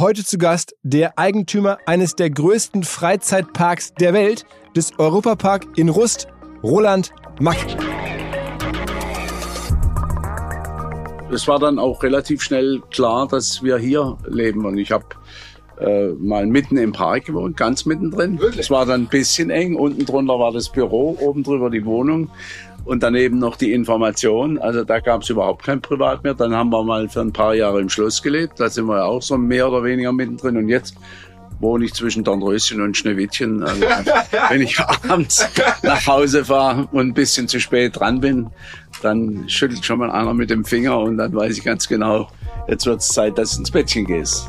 Heute zu Gast der Eigentümer eines der größten Freizeitparks der Welt, des Europapark in Rust, Roland Mack. Es war dann auch relativ schnell klar, dass wir hier leben. Und ich habe äh, mal mitten im Park gewohnt, ganz mittendrin. Es war dann ein bisschen eng. Unten drunter war das Büro, oben drüber die Wohnung und daneben noch die Information. Also da gab es überhaupt kein Privat mehr. Dann haben wir mal für ein paar Jahre im Schloss gelebt. Da sind wir auch so mehr oder weniger mittendrin. Und jetzt wohne ich zwischen Dornröschen und Schneewittchen. Also, wenn ich abends nach Hause fahre und ein bisschen zu spät dran bin, dann schüttelt schon mal einer mit dem Finger und dann weiß ich ganz genau, jetzt wird es Zeit, dass du ins Bettchen gehst.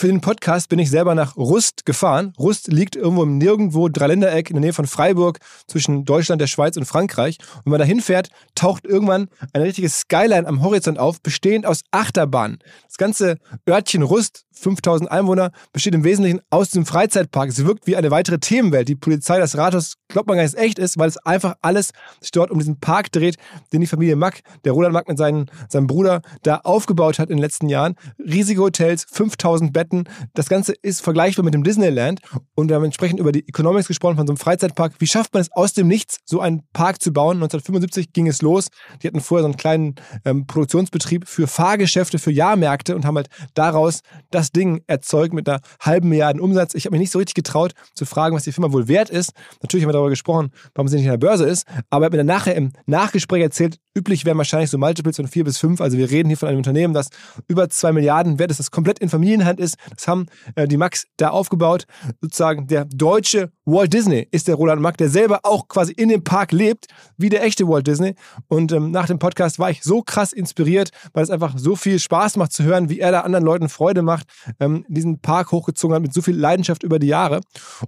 Für den Podcast bin ich selber nach Rust gefahren. Rust liegt irgendwo im Nirgendwo Dreiländereck in der Nähe von Freiburg zwischen Deutschland, der Schweiz und Frankreich. Und wenn man da hinfährt, taucht irgendwann ein richtiges Skyline am Horizont auf, bestehend aus Achterbahnen. Das ganze Örtchen Rust, 5000 Einwohner, besteht im Wesentlichen aus diesem Freizeitpark. Es wirkt wie eine weitere Themenwelt. Die Polizei, das Rathaus, glaubt man gar nicht, echt ist, weil es einfach alles sich dort um diesen Park dreht, den die Familie Mack, der Roland Mack mit seinen, seinem Bruder, da aufgebaut hat in den letzten Jahren. Riesige Hotels, 5000 Betten, das Ganze ist vergleichbar mit dem Disneyland und wir haben entsprechend über die Economics gesprochen von so einem Freizeitpark. Wie schafft man es aus dem Nichts, so einen Park zu bauen? 1975 ging es los. Die hatten vorher so einen kleinen ähm, Produktionsbetrieb für Fahrgeschäfte, für Jahrmärkte und haben halt daraus das Ding erzeugt mit einer halben Milliarden Umsatz. Ich habe mich nicht so richtig getraut zu fragen, was die Firma wohl wert ist. Natürlich haben wir darüber gesprochen, warum sie nicht in der Börse ist, aber er hat mir dann nachher im Nachgespräch erzählt, üblich wären wahrscheinlich so Multiples von vier bis fünf. Also wir reden hier von einem Unternehmen, das über zwei Milliarden wert ist, das komplett in Familienhand ist. Das haben äh, die Max da aufgebaut. Sozusagen der deutsche Walt Disney ist der Roland Mack, der selber auch quasi in dem Park lebt, wie der echte Walt Disney. Und ähm, nach dem Podcast war ich so krass inspiriert, weil es einfach so viel Spaß macht zu hören, wie er da anderen Leuten Freude macht, ähm, diesen Park hochgezogen hat mit so viel Leidenschaft über die Jahre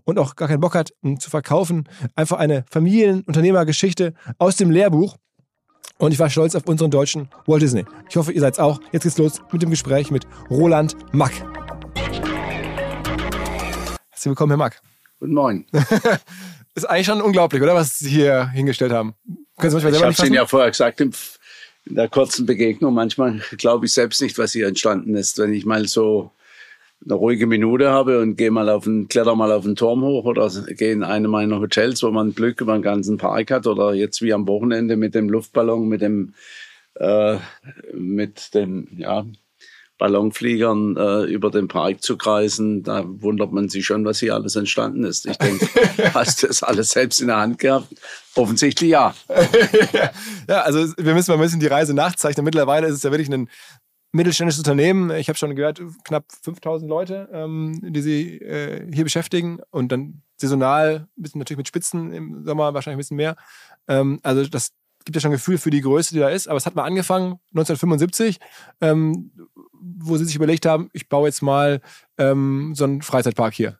und auch gar keinen Bock hat um, zu verkaufen. Einfach eine Familienunternehmergeschichte aus dem Lehrbuch. Und ich war stolz auf unseren deutschen Walt Disney. Ich hoffe, ihr seid's auch. Jetzt geht's los mit dem Gespräch mit Roland Mack. Herzlich willkommen, Herr Mack. Guten Morgen. ist eigentlich schon unglaublich, oder? Was Sie hier hingestellt haben. Können Sie manchmal selber ich habe Ihnen ja vorher gesagt, in der kurzen Begegnung, manchmal glaube ich selbst nicht, was hier entstanden ist. Wenn ich mal so eine ruhige Minute habe und gehe mal auf den, kletter mal auf den Turm hoch oder gehe in eine meiner Hotels, wo man Glück über den ganzen Park hat oder jetzt wie am Wochenende mit dem Luftballon, mit dem, äh, mit den, ja, Ballonfliegern äh, über den Park zu kreisen, da wundert man sich schon, was hier alles entstanden ist. Ich denke, hast du das alles selbst in der Hand gehabt? Offensichtlich ja. ja, also wir müssen mal ein bisschen die Reise nachzeichnen. Mittlerweile ist es ja wirklich ein mittelständisches Unternehmen. Ich habe schon gehört, knapp 5000 Leute, ähm, die sie äh, hier beschäftigen und dann saisonal, ein bisschen natürlich mit Spitzen im Sommer wahrscheinlich ein bisschen mehr. Ähm, also das gibt ja schon ein Gefühl für die Größe, die da ist. Aber es hat mal angefangen 1975, ähm, wo sie sich überlegt haben, ich baue jetzt mal ähm, so einen Freizeitpark hier.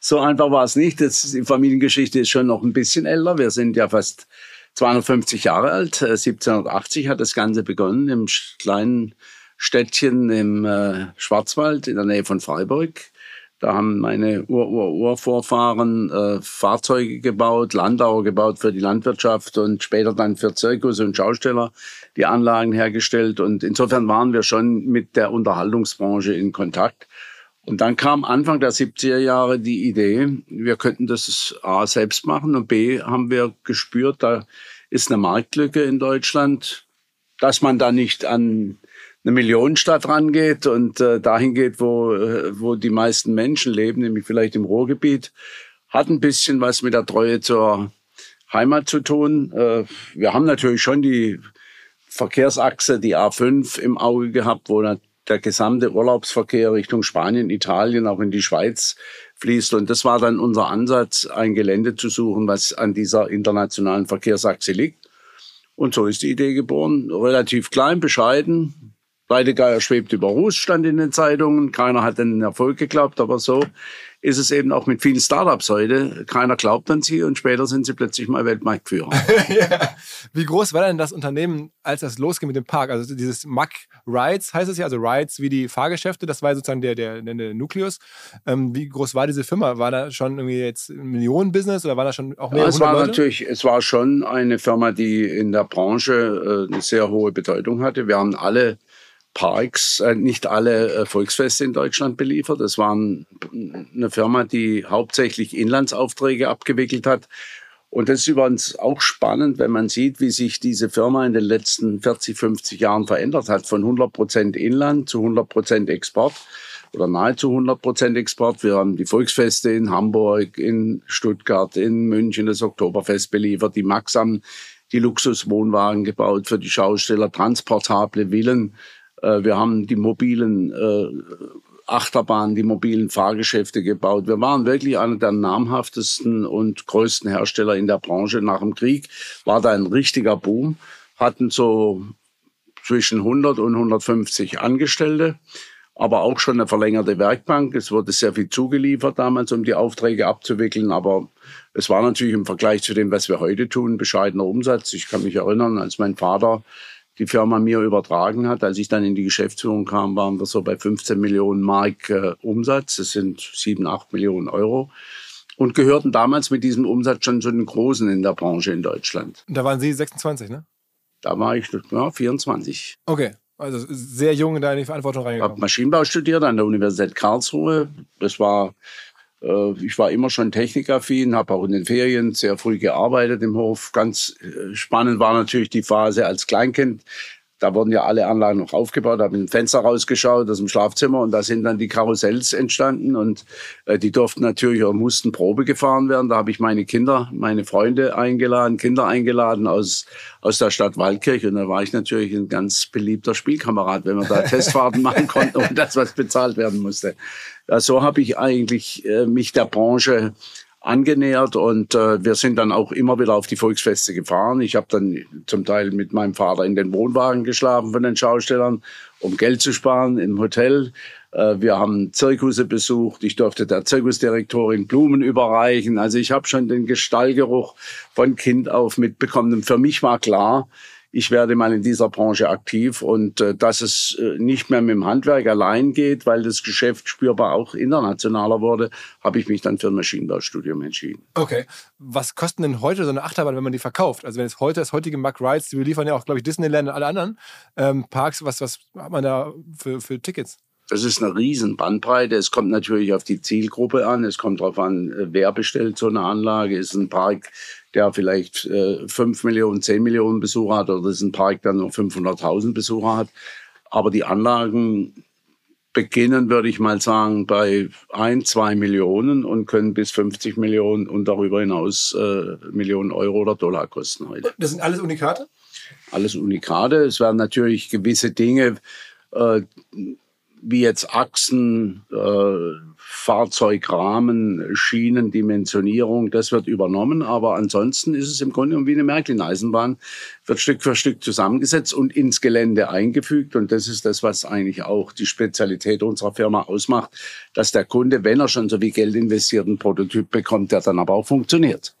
So einfach war es nicht. Das, die Familiengeschichte ist schon noch ein bisschen älter. Wir sind ja fast 250 Jahre alt. 1780 äh, hat das Ganze begonnen im kleinen Städtchen im äh, Schwarzwald in der Nähe von Freiburg. Da haben meine Ur-Ur-Urvorfahren äh, Fahrzeuge gebaut, Landauer gebaut für die Landwirtschaft und später dann für Zirkus und Schausteller die Anlagen hergestellt. Und insofern waren wir schon mit der Unterhaltungsbranche in Kontakt. Und dann kam Anfang der 70er Jahre die Idee, wir könnten das A selbst machen und B haben wir gespürt, da ist eine Marktlücke in Deutschland, dass man da nicht an eine Millionenstadt rangeht und äh, dahin geht, wo, äh, wo die meisten Menschen leben, nämlich vielleicht im Ruhrgebiet, hat ein bisschen was mit der Treue zur Heimat zu tun. Äh, wir haben natürlich schon die Verkehrsachse, die A5 im Auge gehabt, wo der gesamte Urlaubsverkehr Richtung Spanien, Italien, auch in die Schweiz fließt. Und das war dann unser Ansatz, ein Gelände zu suchen, was an dieser internationalen Verkehrsachse liegt. Und so ist die Idee geboren. Relativ klein, bescheiden, Weidegeier schwebt über Ruß, stand in den Zeitungen. Keiner hat den Erfolg geglaubt, aber so ist es eben auch mit vielen Startups heute. Keiner glaubt an sie und später sind sie plötzlich mal Weltmarktführer. ja. Wie groß war denn das Unternehmen, als das losging mit dem Park? Also dieses Mack Rides heißt es ja, also Rides wie die Fahrgeschäfte, das war sozusagen der, der, der Nukleus. Ähm, wie groß war diese Firma? War da schon irgendwie jetzt ein Millionenbusiness oder war da schon auch mehr? Ja, es war Leute? natürlich, es war schon eine Firma, die in der Branche äh, eine sehr hohe Bedeutung hatte. Wir haben alle Parks äh, nicht alle äh, Volksfeste in Deutschland beliefert. Das war eine Firma, die hauptsächlich Inlandsaufträge abgewickelt hat. Und das ist übrigens auch spannend, wenn man sieht, wie sich diese Firma in den letzten 40, 50 Jahren verändert hat. Von 100 Prozent Inland zu 100 Prozent Export oder nahezu 100 Prozent Export. Wir haben die Volksfeste in Hamburg, in Stuttgart, in München das Oktoberfest beliefert. Die Max haben die Luxuswohnwagen gebaut für die Schausteller, transportable Villen wir haben die mobilen äh, Achterbahnen, die mobilen Fahrgeschäfte gebaut. Wir waren wirklich einer der namhaftesten und größten Hersteller in der Branche. Nach dem Krieg war da ein richtiger Boom, hatten so zwischen 100 und 150 Angestellte, aber auch schon eine verlängerte Werkbank. Es wurde sehr viel zugeliefert damals, um die Aufträge abzuwickeln, aber es war natürlich im Vergleich zu dem, was wir heute tun, bescheidener Umsatz. Ich kann mich erinnern, als mein Vater die Firma mir übertragen hat. Als ich dann in die Geschäftsführung kam, waren wir so bei 15 Millionen Mark äh, Umsatz. Das sind 7, 8 Millionen Euro. Und gehörten damals mit diesem Umsatz schon zu den Großen in der Branche in Deutschland. Da waren Sie 26, ne? Da war ich ja, 24. Okay. Also sehr jung in die Verantwortung reingekommen. Ich habe Maschinenbau studiert an der Universität Karlsruhe. Das war ich war immer schon technikaffin, habe auch in den Ferien sehr früh gearbeitet im Hof. Ganz äh, spannend war natürlich die Phase als Kleinkind. Da wurden ja alle Anlagen noch aufgebaut, habe ein Fenster rausgeschaut aus dem Schlafzimmer und da sind dann die Karussells entstanden und äh, die durften natürlich oder mussten Probe gefahren werden. Da habe ich meine Kinder, meine Freunde eingeladen, Kinder eingeladen aus, aus der Stadt Waldkirch und da war ich natürlich ein ganz beliebter Spielkamerad, wenn wir da Testfahrten machen konnten und das, was bezahlt werden musste. Ja, so habe ich eigentlich äh, mich der Branche angenähert und äh, wir sind dann auch immer wieder auf die Volksfeste gefahren. Ich habe dann zum Teil mit meinem Vater in den Wohnwagen geschlafen von den Schaustellern, um Geld zu sparen im Hotel. Äh, wir haben Zirkusse besucht. Ich durfte der Zirkusdirektorin Blumen überreichen. Also ich habe schon den Stallgeruch von Kind auf mitbekommen. Und für mich war klar, ich werde mal in dieser Branche aktiv und äh, dass es äh, nicht mehr mit dem Handwerk allein geht, weil das Geschäft spürbar auch internationaler wurde, habe ich mich dann für ein Maschinenbaustudium entschieden. Okay. Was kosten denn heute so eine Achterbahn, wenn man die verkauft? Also wenn es heute das heutige Mack Rides, die liefern ja auch, glaube ich, Disneyland und alle anderen ähm, Parks, was, was hat man da für, für Tickets? Das ist eine riesen Bandbreite. Es kommt natürlich auf die Zielgruppe an. Es kommt darauf an, äh, wer bestellt so eine Anlage. Ist ein Park, der vielleicht äh, 5 Millionen, 10 Millionen Besucher hat oder ist ein Park, der nur 500.000 Besucher hat. Aber die Anlagen beginnen, würde ich mal sagen, bei 1, 2 Millionen und können bis 50 Millionen und darüber hinaus äh, Millionen Euro oder Dollar kosten heute. Das sind alles Unikate? Alles Unikate. Es werden natürlich gewisse Dinge äh, wie jetzt Achsen, äh, Fahrzeugrahmen, Schienen, Dimensionierung, das wird übernommen. Aber ansonsten ist es im Grunde wie eine Märklin-Eisenbahn, wird Stück für Stück zusammengesetzt und ins Gelände eingefügt. Und das ist das, was eigentlich auch die Spezialität unserer Firma ausmacht, dass der Kunde, wenn er schon so viel Geld investiert, einen Prototyp bekommt, der dann aber auch funktioniert.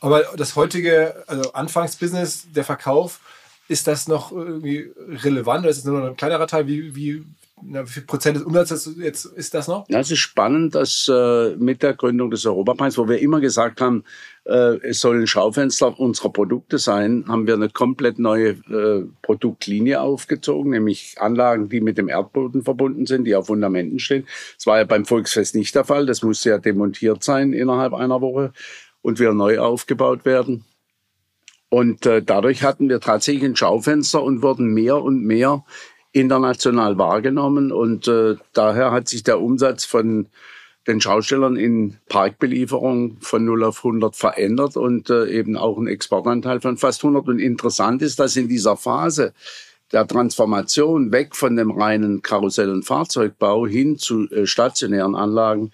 Aber das heutige also Anfangsbusiness, der Verkauf, ist das noch irgendwie relevant oder ist es nur noch ein kleinerer Teil? Wie, wie na, wie viel Prozent des Umsatzes jetzt ist das noch? Ja, es ist spannend, dass äh, mit der Gründung des Europaparks, wo wir immer gesagt haben, äh, es sollen Schaufenster unserer Produkte sein, haben wir eine komplett neue äh, Produktlinie aufgezogen, nämlich Anlagen, die mit dem Erdboden verbunden sind, die auf Fundamenten stehen. Das war ja beim Volksfest nicht der Fall. Das musste ja demontiert sein innerhalb einer Woche und wieder neu aufgebaut werden. Und äh, dadurch hatten wir tatsächlich ein Schaufenster und wurden mehr und mehr international wahrgenommen. Und äh, daher hat sich der Umsatz von den Schaustellern in Parkbelieferung von 0 auf 100 verändert und äh, eben auch ein Exportanteil von fast 100. Und interessant ist, dass in dieser Phase der Transformation weg von dem reinen Karussell- und Fahrzeugbau hin zu äh, stationären Anlagen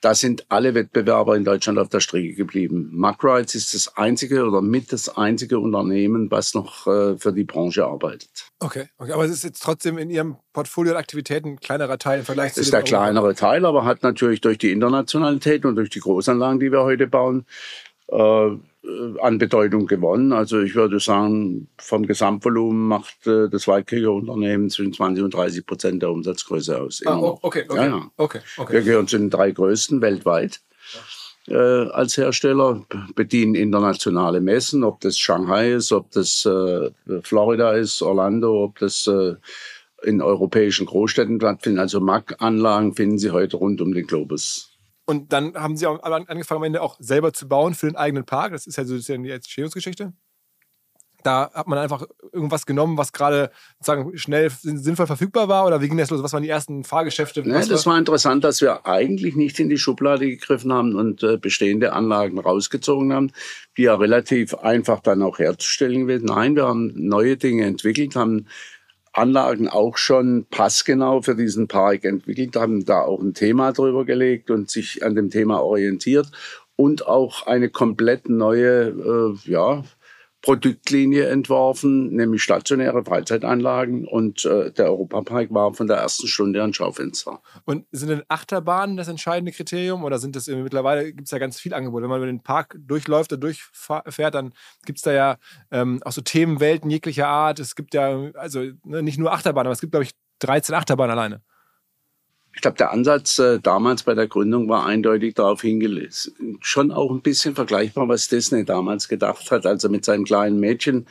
da sind alle Wettbewerber in Deutschland auf der Strecke geblieben. Macrides ist das einzige oder mit das einzige Unternehmen, was noch äh, für die Branche arbeitet. Okay, okay, aber es ist jetzt trotzdem in Ihrem Portfolio Aktivitäten ein kleinerer Teil im Vergleich zu Es ist der kleinere Teil, aber hat natürlich durch die Internationalität und durch die Großanlagen, die wir heute bauen, äh, an Bedeutung gewonnen. Also ich würde sagen, vom Gesamtvolumen macht äh, das Waldkrieger-Unternehmen zwischen 20 und 30 Prozent der Umsatzgröße aus. Ah, oh, okay, okay, ja, ja. okay, okay. Wir gehören zu den drei größten weltweit. Äh, als Hersteller bedienen internationale Messen, ob das Shanghai ist, ob das äh, Florida ist, Orlando, ob das äh, in europäischen Großstädten stattfindet. Also MAC-Anlagen finden Sie heute rund um den Globus. Und dann haben sie auch angefangen, am Ende auch selber zu bauen für den eigenen Park. Das ist ja so das ist ja die Entstehungsgeschichte. Da hat man einfach irgendwas genommen, was gerade sozusagen schnell sinnvoll verfügbar war? Oder wie ging das los? Was waren die ersten Fahrgeschäfte? Nee, das war interessant, dass wir eigentlich nicht in die Schublade gegriffen haben und äh, bestehende Anlagen rausgezogen haben, die ja relativ einfach dann auch herzustellen wird. Nein, wir haben neue Dinge entwickelt, haben Anlagen auch schon passgenau für diesen Park entwickelt, haben da auch ein Thema drüber gelegt und sich an dem Thema orientiert und auch eine komplett neue, äh, ja, Produktlinie entworfen, nämlich stationäre Freizeitanlagen und äh, der Europapark war von der ersten Stunde ein Schaufenster. Und sind denn Achterbahnen das entscheidende Kriterium oder sind das mittlerweile gibt es ja ganz viel Angebot. Wenn man über den Park durchläuft oder durchfährt, dann gibt es da ja ähm, auch so Themenwelten jeglicher Art. Es gibt ja also ne, nicht nur Achterbahnen, aber es gibt glaube ich 13 Achterbahnen alleine. Ich glaube, der Ansatz äh, damals bei der Gründung war eindeutig darauf hingelegt. Schon auch ein bisschen vergleichbar, was Disney damals gedacht hat, als er mit seinem kleinen Mädchen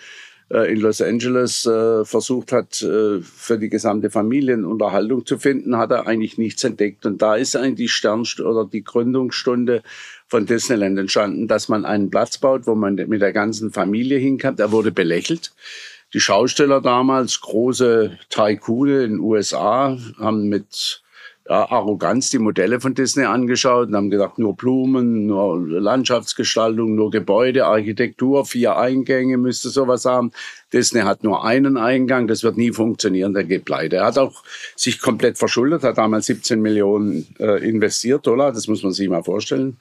äh, in Los Angeles äh, versucht hat, äh, für die gesamte Familie Unterhaltung zu finden, hat er eigentlich nichts entdeckt. Und da ist eigentlich die Sternstunde oder die Gründungsstunde von Disneyland entstanden, dass man einen Platz baut, wo man mit der ganzen Familie hinkommt. Er wurde belächelt. Die Schausteller damals, große Tycoone in den USA, haben mit ja, Arroganz die Modelle von Disney angeschaut und haben gedacht, nur Blumen, nur Landschaftsgestaltung, nur Gebäude, Architektur, vier Eingänge müsste sowas haben. Disney hat nur einen Eingang, das wird nie funktionieren, der geht pleite. Er hat auch sich komplett verschuldet, hat damals 17 Millionen äh, investiert, Dollar, das muss man sich mal vorstellen.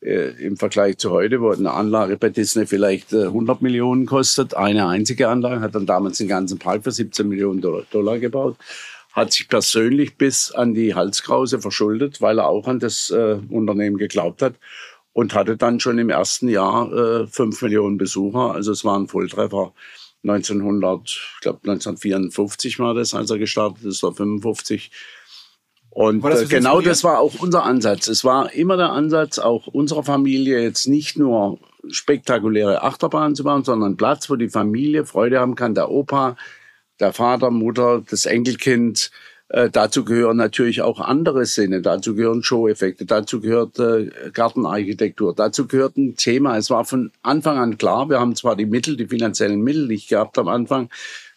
Äh, Im Vergleich zu heute, wo eine Anlage bei Disney vielleicht äh, 100 Millionen kostet, eine einzige Anlage, hat dann damals den ganzen Park für 17 Millionen Dollar, Dollar gebaut hat sich persönlich bis an die Halskrause verschuldet, weil er auch an das äh, Unternehmen geglaubt hat und hatte dann schon im ersten Jahr äh, 5 Millionen Besucher. Also es war ein Volltreffer. 1900, ich glaube 1954 war das, als er gestartet ist, oder 55. Und äh, genau das war auch unser Ansatz. Es war immer der Ansatz, auch unserer Familie jetzt nicht nur spektakuläre Achterbahnen zu bauen, sondern Platz, wo die Familie Freude haben kann. Der Opa der Vater, Mutter, das Enkelkind. Äh, dazu gehören natürlich auch andere Sinne. Dazu gehören Show-Effekte. Dazu gehört äh, Gartenarchitektur. Dazu gehört ein Thema. Es war von Anfang an klar, wir haben zwar die Mittel, die finanziellen Mittel nicht gehabt am Anfang,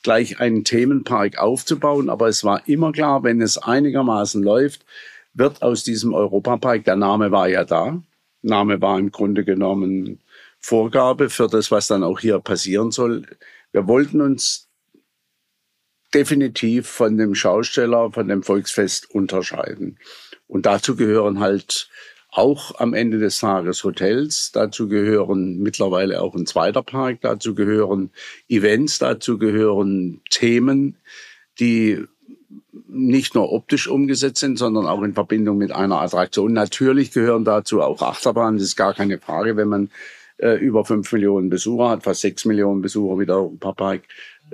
gleich einen Themenpark aufzubauen, aber es war immer klar, wenn es einigermaßen läuft, wird aus diesem Europapark, der Name war ja da, Name war im Grunde genommen Vorgabe für das, was dann auch hier passieren soll. Wir wollten uns definitiv von dem Schausteller, von dem Volksfest unterscheiden. Und dazu gehören halt auch am Ende des Tages Hotels, dazu gehören mittlerweile auch ein zweiter Park, dazu gehören Events, dazu gehören Themen, die nicht nur optisch umgesetzt sind, sondern auch in Verbindung mit einer Attraktion. Natürlich gehören dazu auch Achterbahnen, das ist gar keine Frage, wenn man äh, über fünf Millionen Besucher hat, fast sechs Millionen Besucher wie der Europapark,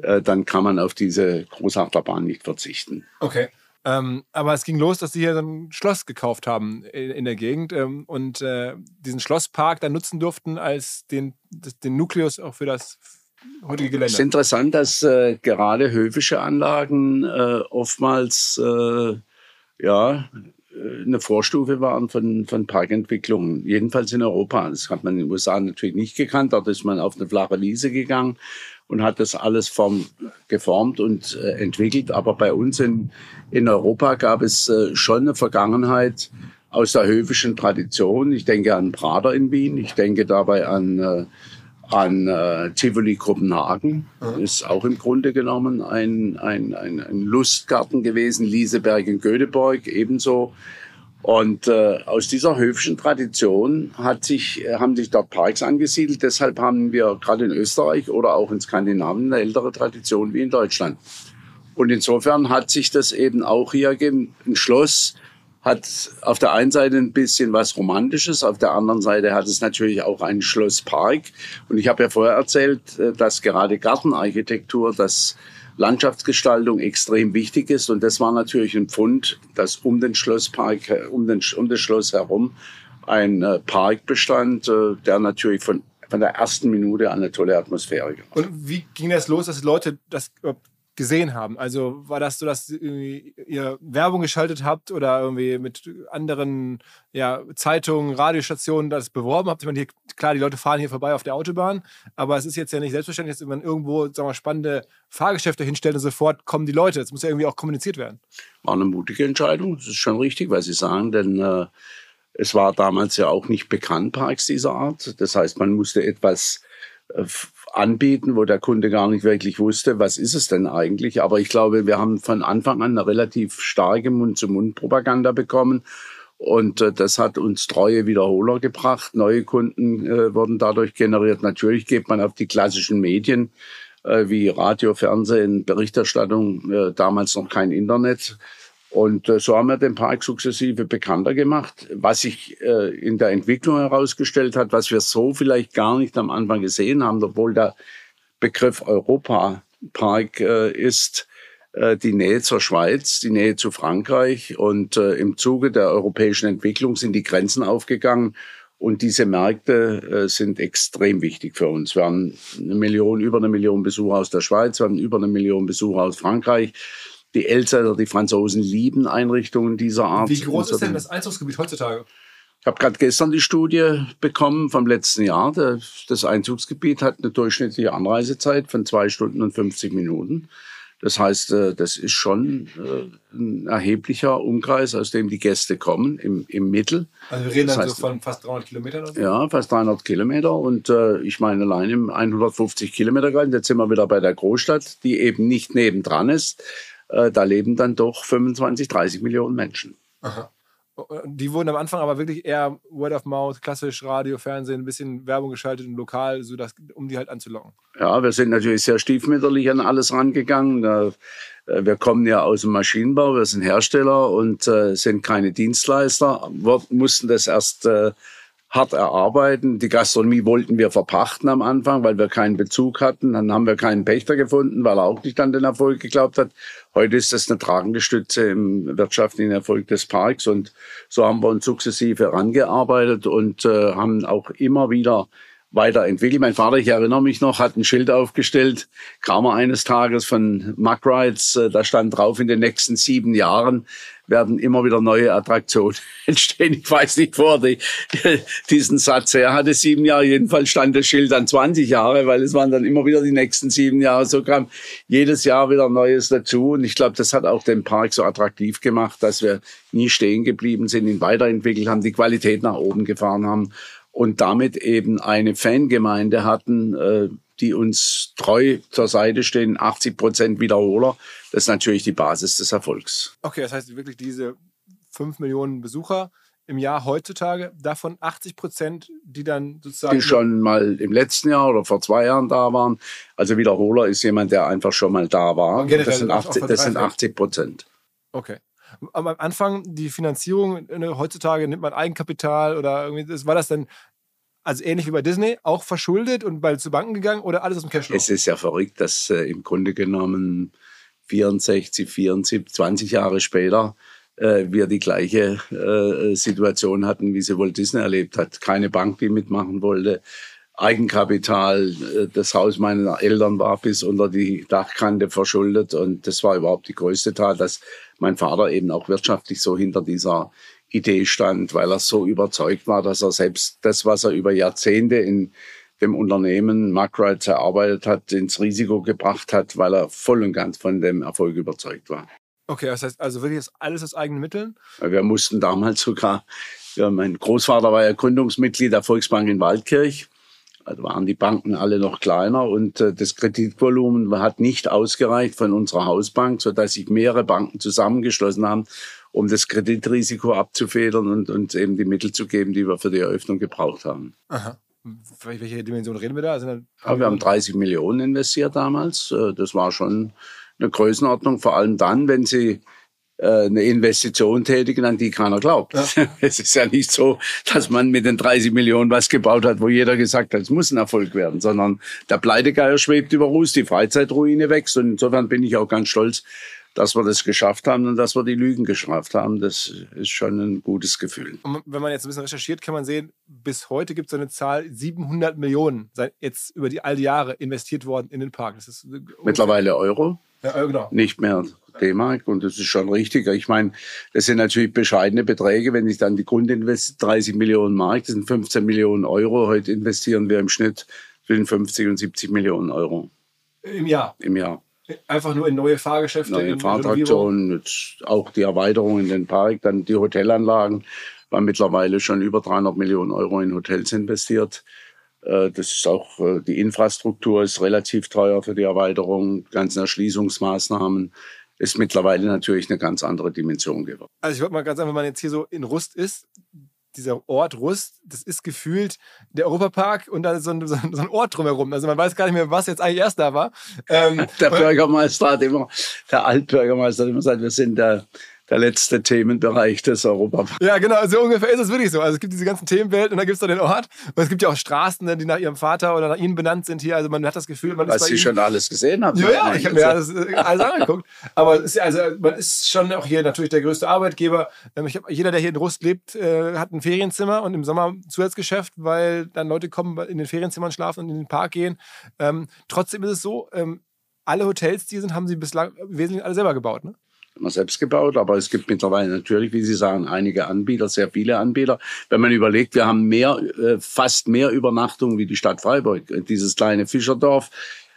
äh, dann kann man auf diese Großachterbahn nicht verzichten. Okay. Ähm, aber es ging los, dass sie hier so ein Schloss gekauft haben in, in der Gegend ähm, und äh, diesen Schlosspark dann nutzen durften als den, den Nukleus auch für das heutige Gelände. Es ist interessant, dass äh, gerade höfische Anlagen äh, oftmals äh, ja, äh, eine Vorstufe waren von, von Parkentwicklungen, jedenfalls in Europa. Das hat man in den USA natürlich nicht gekannt. Dort ist man auf eine flache Wiese gegangen und hat das alles form, geformt und äh, entwickelt. Aber bei uns in, in Europa gab es äh, schon eine Vergangenheit aus der höfischen Tradition. Ich denke an Prader in Wien, ich denke dabei an, äh, an äh, Tivoli Kopenhagen. Mhm. Ist auch im Grunde genommen ein, ein, ein, ein Lustgarten gewesen. Lieseberg in Göteborg ebenso. Und äh, aus dieser höfischen Tradition hat sich, äh, haben sich dort Parks angesiedelt. Deshalb haben wir gerade in Österreich oder auch in Skandinavien eine ältere Tradition wie in Deutschland. Und insofern hat sich das eben auch hier gegeben. Ein Schloss hat auf der einen Seite ein bisschen was Romantisches, auf der anderen Seite hat es natürlich auch einen Schlosspark. Und ich habe ja vorher erzählt, äh, dass gerade Gartenarchitektur, dass Landschaftsgestaltung extrem wichtig ist. Und das war natürlich ein Pfund, dass um den Schlosspark, äh, um, den, um das Schloss herum ein äh, Park bestand, der natürlich von von der ersten Minute an eine tolle Atmosphäre gemacht. Und wie ging das los, dass Leute das gesehen haben? Also war das so, dass ihr Werbung geschaltet habt oder irgendwie mit anderen ja, Zeitungen, Radiostationen das beworben habt? Ich meine, hier, klar, die Leute fahren hier vorbei auf der Autobahn, aber es ist jetzt ja nicht selbstverständlich, dass man irgendwo sagen wir, spannende Fahrgeschäfte hinstellt und sofort kommen die Leute. Das muss ja irgendwie auch kommuniziert werden. War eine mutige Entscheidung, das ist schon richtig, was Sie sagen, denn äh, es war damals ja auch nicht bekannt, Parks dieser Art. Das heißt, man musste etwas äh, anbieten, wo der Kunde gar nicht wirklich wusste, was ist es denn eigentlich. Aber ich glaube, wir haben von Anfang an eine relativ starke Mund-zu-Mund-Propaganda bekommen. Und äh, das hat uns treue Wiederholer gebracht. Neue Kunden äh, wurden dadurch generiert. Natürlich geht man auf die klassischen Medien äh, wie Radio, Fernsehen, Berichterstattung, äh, damals noch kein Internet. Und äh, so haben wir den Park sukzessive bekannter gemacht, was sich äh, in der Entwicklung herausgestellt hat, was wir so vielleicht gar nicht am Anfang gesehen haben, obwohl der Begriff Europa-Park äh, ist äh, die Nähe zur Schweiz, die Nähe zu Frankreich. Und äh, im Zuge der europäischen Entwicklung sind die Grenzen aufgegangen. Und diese Märkte äh, sind extrem wichtig für uns. Wir haben eine Million, über eine Million Besucher aus der Schweiz, wir haben über eine Million Besucher aus Frankreich. Die Elsässer, die Franzosen lieben Einrichtungen dieser Art. Wie groß ist denn das Einzugsgebiet heutzutage? Ich habe gerade gestern die Studie bekommen vom letzten Jahr. Das Einzugsgebiet hat eine durchschnittliche Anreisezeit von zwei Stunden und 50 Minuten. Das heißt, äh, das ist schon äh, ein erheblicher Umkreis, aus dem die Gäste kommen, im, im Mittel. Also wir reden das dann heißt, so von fast 300 Kilometern? Oder so? Ja, fast 300 Kilometer. Und äh, ich meine, allein im 150 Kilometer jetzt sind wir wieder bei der Großstadt, die eben nicht nebendran ist, äh, da leben dann doch 25, 30 Millionen Menschen. Aha. Die wurden am Anfang aber wirklich eher Word of Mouth, klassisch Radio, Fernsehen, ein bisschen Werbung geschaltet und lokal, so dass, um die halt anzulocken. Ja, wir sind natürlich sehr stiefmütterlich an alles rangegangen. Äh, wir kommen ja aus dem Maschinenbau, wir sind Hersteller und äh, sind keine Dienstleister. Wir mussten das erst äh, hart erarbeiten. Die Gastronomie wollten wir verpachten am Anfang, weil wir keinen Bezug hatten. Dann haben wir keinen Pächter gefunden, weil er auch nicht an den Erfolg geglaubt hat. Heute ist das eine tragende Stütze im wirtschaftlichen Erfolg des Parks und so haben wir uns sukzessive herangearbeitet und äh, haben auch immer wieder weiterentwickelt. Mein Vater, ich erinnere mich noch, hat ein Schild aufgestellt, kam er eines Tages von Mack Rides, äh, da stand drauf, in den nächsten sieben Jahren werden immer wieder neue Attraktionen entstehen. Ich weiß nicht vor die, diesen Satz. Er hatte sieben Jahre, jedenfalls stand das Schild dann 20 Jahre, weil es waren dann immer wieder die nächsten sieben Jahre. So kam jedes Jahr wieder Neues dazu. Und ich glaube, das hat auch den Park so attraktiv gemacht, dass wir nie stehen geblieben sind, ihn weiterentwickelt haben, die Qualität nach oben gefahren haben und damit eben eine Fangemeinde hatten, äh, die uns treu zur Seite stehen, 80 Prozent Wiederholer. Das ist natürlich die Basis des Erfolgs. Okay, das heißt wirklich diese 5 Millionen Besucher im Jahr heutzutage, davon 80 Prozent, die dann sozusagen. Die schon mal im letzten Jahr oder vor zwei Jahren da waren. Also Wiederholer ist jemand, der einfach schon mal da war. Das sind, 80, das sind 80 Prozent. Okay. am Anfang die Finanzierung, ne, heutzutage nimmt man Eigenkapital oder irgendwie, war das denn also ähnlich wie bei Disney, auch verschuldet und bald zu Banken gegangen oder alles aus dem Cashflow? Es ist ja verrückt, dass äh, im Grunde genommen 64, 74, 20 Jahre später äh, wir die gleiche äh, Situation hatten, wie sie Walt Disney erlebt hat. Keine Bank, die mitmachen wollte. Eigenkapital, äh, das Haus meiner Eltern war bis unter die Dachkante verschuldet und das war überhaupt die größte Tat, dass mein Vater eben auch wirtschaftlich so hinter dieser Idee stand, weil er so überzeugt war, dass er selbst das, was er über Jahrzehnte in dem Unternehmen Markrights erarbeitet hat, ins Risiko gebracht hat, weil er voll und ganz von dem Erfolg überzeugt war. Okay, das heißt also wirklich alles aus eigenen Mitteln? Wir mussten damals sogar, ja, mein Großvater war ja Gründungsmitglied der Volksbank in Waldkirch. Da waren die Banken alle noch kleiner und äh, das Kreditvolumen hat nicht ausgereicht von unserer Hausbank, sodass sich mehrere Banken zusammengeschlossen haben, um das Kreditrisiko abzufedern und uns eben die Mittel zu geben, die wir für die Eröffnung gebraucht haben. Aha. Welche Dimension reden wir da? Also ja, wir haben 30 Millionen investiert damals. Äh, das war schon eine Größenordnung, vor allem dann, wenn sie äh, eine Investition tätigen, an die keiner glaubt. Ja. Es ist ja nicht so, dass man mit den 30 Millionen was gebaut hat, wo jeder gesagt hat, es muss ein Erfolg werden, sondern der Pleitegeier schwebt über Ruß, die Freizeitruine wächst und insofern bin ich auch ganz stolz, dass wir das geschafft haben und dass wir die Lügen geschafft haben, das ist schon ein gutes Gefühl. Und wenn man jetzt ein bisschen recherchiert, kann man sehen, bis heute gibt es eine Zahl, 700 Millionen sind jetzt über die all die Jahre investiert worden in den Park. Das ist Mittlerweile Euro. Ja, genau. Nicht mehr D-Mark und das ist schon richtig. Ich meine, das sind natürlich bescheidene Beträge, wenn ich dann die Grundinvestition 30 Millionen Mark, das sind 15 Millionen Euro. Heute investieren wir im Schnitt zwischen 50 und 70 Millionen Euro. Im Jahr? Im Jahr. Einfach nur in neue Fahrgeschäfte? Neue Fahrtraktionen, auch die Erweiterung in den Park, dann die Hotelanlagen. Wir haben mittlerweile schon über 300 Millionen Euro in Hotels investiert. Äh, das ist auch, äh, die Infrastruktur ist relativ teuer für die Erweiterung, die ganzen Erschließungsmaßnahmen ist mittlerweile natürlich eine ganz andere Dimension geworden. Also ich würde mal ganz einfach, wenn man jetzt hier so in Rust ist, dieser Ort Rust, das ist gefühlt der Europapark und da ist so ein, so ein, Ort drumherum. Also man weiß gar nicht mehr, was jetzt eigentlich erst da war. Ähm, der Bürgermeister hat immer, der Altbürgermeister hat immer gesagt, wir sind der der letzte Themenbereich des Europaparks. Ja, genau, so ungefähr ist es wirklich so. Also es gibt diese ganzen Themenwelt und dann gibt es da den Ort. Und es gibt ja auch Straßen, ne, die nach ihrem Vater oder nach ihnen benannt sind hier. Also man hat das Gefühl, man Was ist bei Sie schon alles gesehen haben. Ja, ja, ich habe mir alles, äh, alles angeguckt. Aber ist, also, man ist schon auch hier natürlich der größte Arbeitgeber. Ähm, hab, jeder, der hier in Rust lebt, äh, hat ein Ferienzimmer und im Sommer Zusatzgeschäft, weil dann Leute kommen, in den Ferienzimmern schlafen und in den Park gehen. Ähm, trotzdem ist es so, ähm, alle Hotels, die sind, haben sie bislang wesentlich alle selber gebaut. Ne? Immer selbst gebaut, aber es gibt mittlerweile natürlich, wie Sie sagen, einige Anbieter, sehr viele Anbieter. Wenn man überlegt, wir haben mehr, äh, fast mehr Übernachtungen wie die Stadt Freiburg. Dieses kleine Fischerdorf,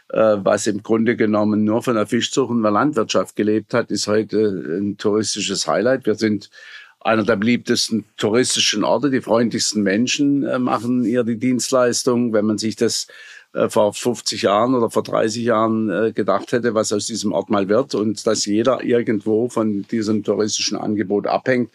äh, was im Grunde genommen nur von der Fischzucht und der Landwirtschaft gelebt hat, ist heute ein touristisches Highlight. Wir sind einer der beliebtesten touristischen Orte. Die freundlichsten Menschen äh, machen hier die Dienstleistung. Wenn man sich das äh, vor 50 Jahren oder vor 30 Jahren äh, gedacht hätte, was aus diesem Ort mal wird und dass jeder irgendwo von diesem touristischen Angebot abhängt,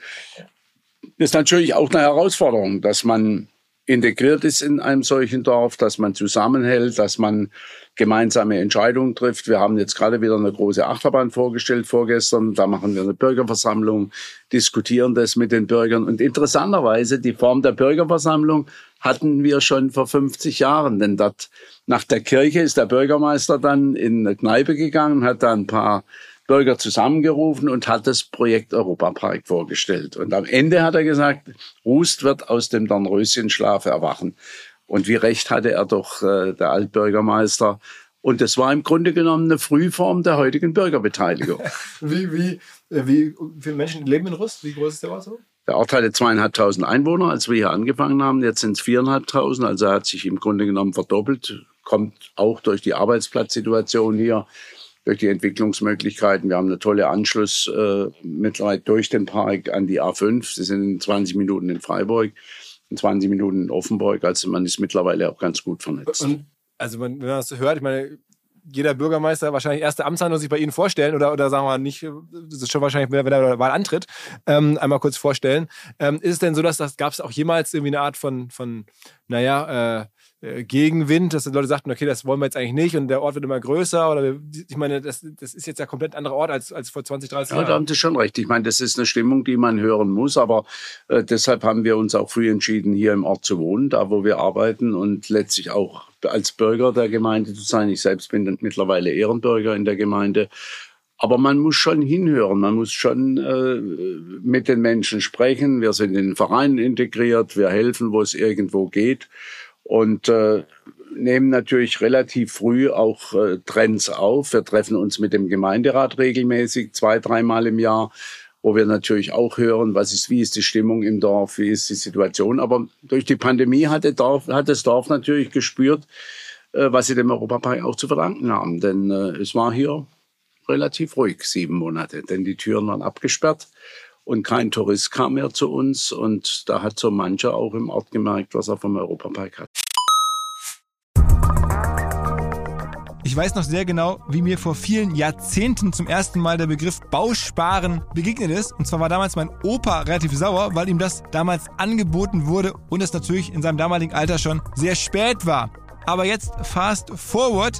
ist natürlich auch eine Herausforderung, dass man integriert ist in einem solchen Dorf, dass man zusammenhält, dass man gemeinsame Entscheidungen trifft. Wir haben jetzt gerade wieder eine große Achterbahn vorgestellt vorgestern. Da machen wir eine Bürgerversammlung, diskutieren das mit den Bürgern. Und interessanterweise, die Form der Bürgerversammlung hatten wir schon vor 50 Jahren. Denn dort nach der Kirche ist der Bürgermeister dann in eine Kneipe gegangen, hat da ein paar Bürger zusammengerufen und hat das Projekt Europapark vorgestellt. Und am Ende hat er gesagt, Rust wird aus dem Dornröschenschlaf erwachen. Und wie recht hatte er doch, äh, der Altbürgermeister. Und das war im Grunde genommen eine Frühform der heutigen Bürgerbeteiligung. wie, wie, äh, wie viele Menschen leben in Rust? Wie groß ist der so? Der Ort hatte zweieinhalbtausend Einwohner, als wir hier angefangen haben. Jetzt sind es viereinhalbtausend. Also er hat sich im Grunde genommen verdoppelt. Kommt auch durch die Arbeitsplatzsituation hier durch die Entwicklungsmöglichkeiten. Wir haben eine tolle Anschluss äh, mittlerweile durch den Park an die A5. Sie sind in 20 Minuten in Freiburg, in 20 Minuten in Offenburg. Also man ist mittlerweile auch ganz gut vernetzt. Und also wenn man das hört, ich meine, jeder Bürgermeister wahrscheinlich erste Amtshandlung sich bei Ihnen vorstellen oder, oder sagen wir mal nicht, das ist schon wahrscheinlich, wenn er der Wahl antritt, ähm, einmal kurz vorstellen. Ähm, ist es denn so, dass das gab es auch jemals irgendwie eine Art von, von naja, äh, äh, Gegenwind, dass die Leute sagten, okay, das wollen wir jetzt eigentlich nicht und der Ort wird immer größer oder ich meine, das, das ist jetzt ja komplett ein anderer Ort als, als vor 20, 30 Jahren. Ja, da haben Sie schon recht. Ich meine, das ist eine Stimmung, die man hören muss, aber äh, deshalb haben wir uns auch früh entschieden, hier im Ort zu wohnen, da wo wir arbeiten und letztlich auch als Bürger der Gemeinde zu sein. Ich selbst bin mittlerweile Ehrenbürger in der Gemeinde Aber man muss schon hinhören, man muss schon äh, mit den Menschen sprechen. Wir sind in den Vereinen integriert, wir helfen, wo es irgendwo geht und äh, nehmen natürlich relativ früh auch äh, Trends auf. Wir treffen uns mit dem Gemeinderat regelmäßig, zwei, dreimal im Jahr, wo wir natürlich auch hören, was ist, wie ist die Stimmung im Dorf, wie ist die Situation. Aber durch die Pandemie hat, Dorf, hat das Dorf natürlich gespürt, äh, was sie dem Europapark auch zu verdanken haben. Denn äh, es war hier relativ ruhig, sieben Monate, denn die Türen waren abgesperrt und kein Tourist kam mehr zu uns. Und da hat so mancher auch im Ort gemerkt, was er vom Europapark hat. Weiß noch sehr genau, wie mir vor vielen Jahrzehnten zum ersten Mal der Begriff Bausparen begegnet ist. Und zwar war damals mein Opa relativ sauer, weil ihm das damals angeboten wurde und es natürlich in seinem damaligen Alter schon sehr spät war. Aber jetzt fast forward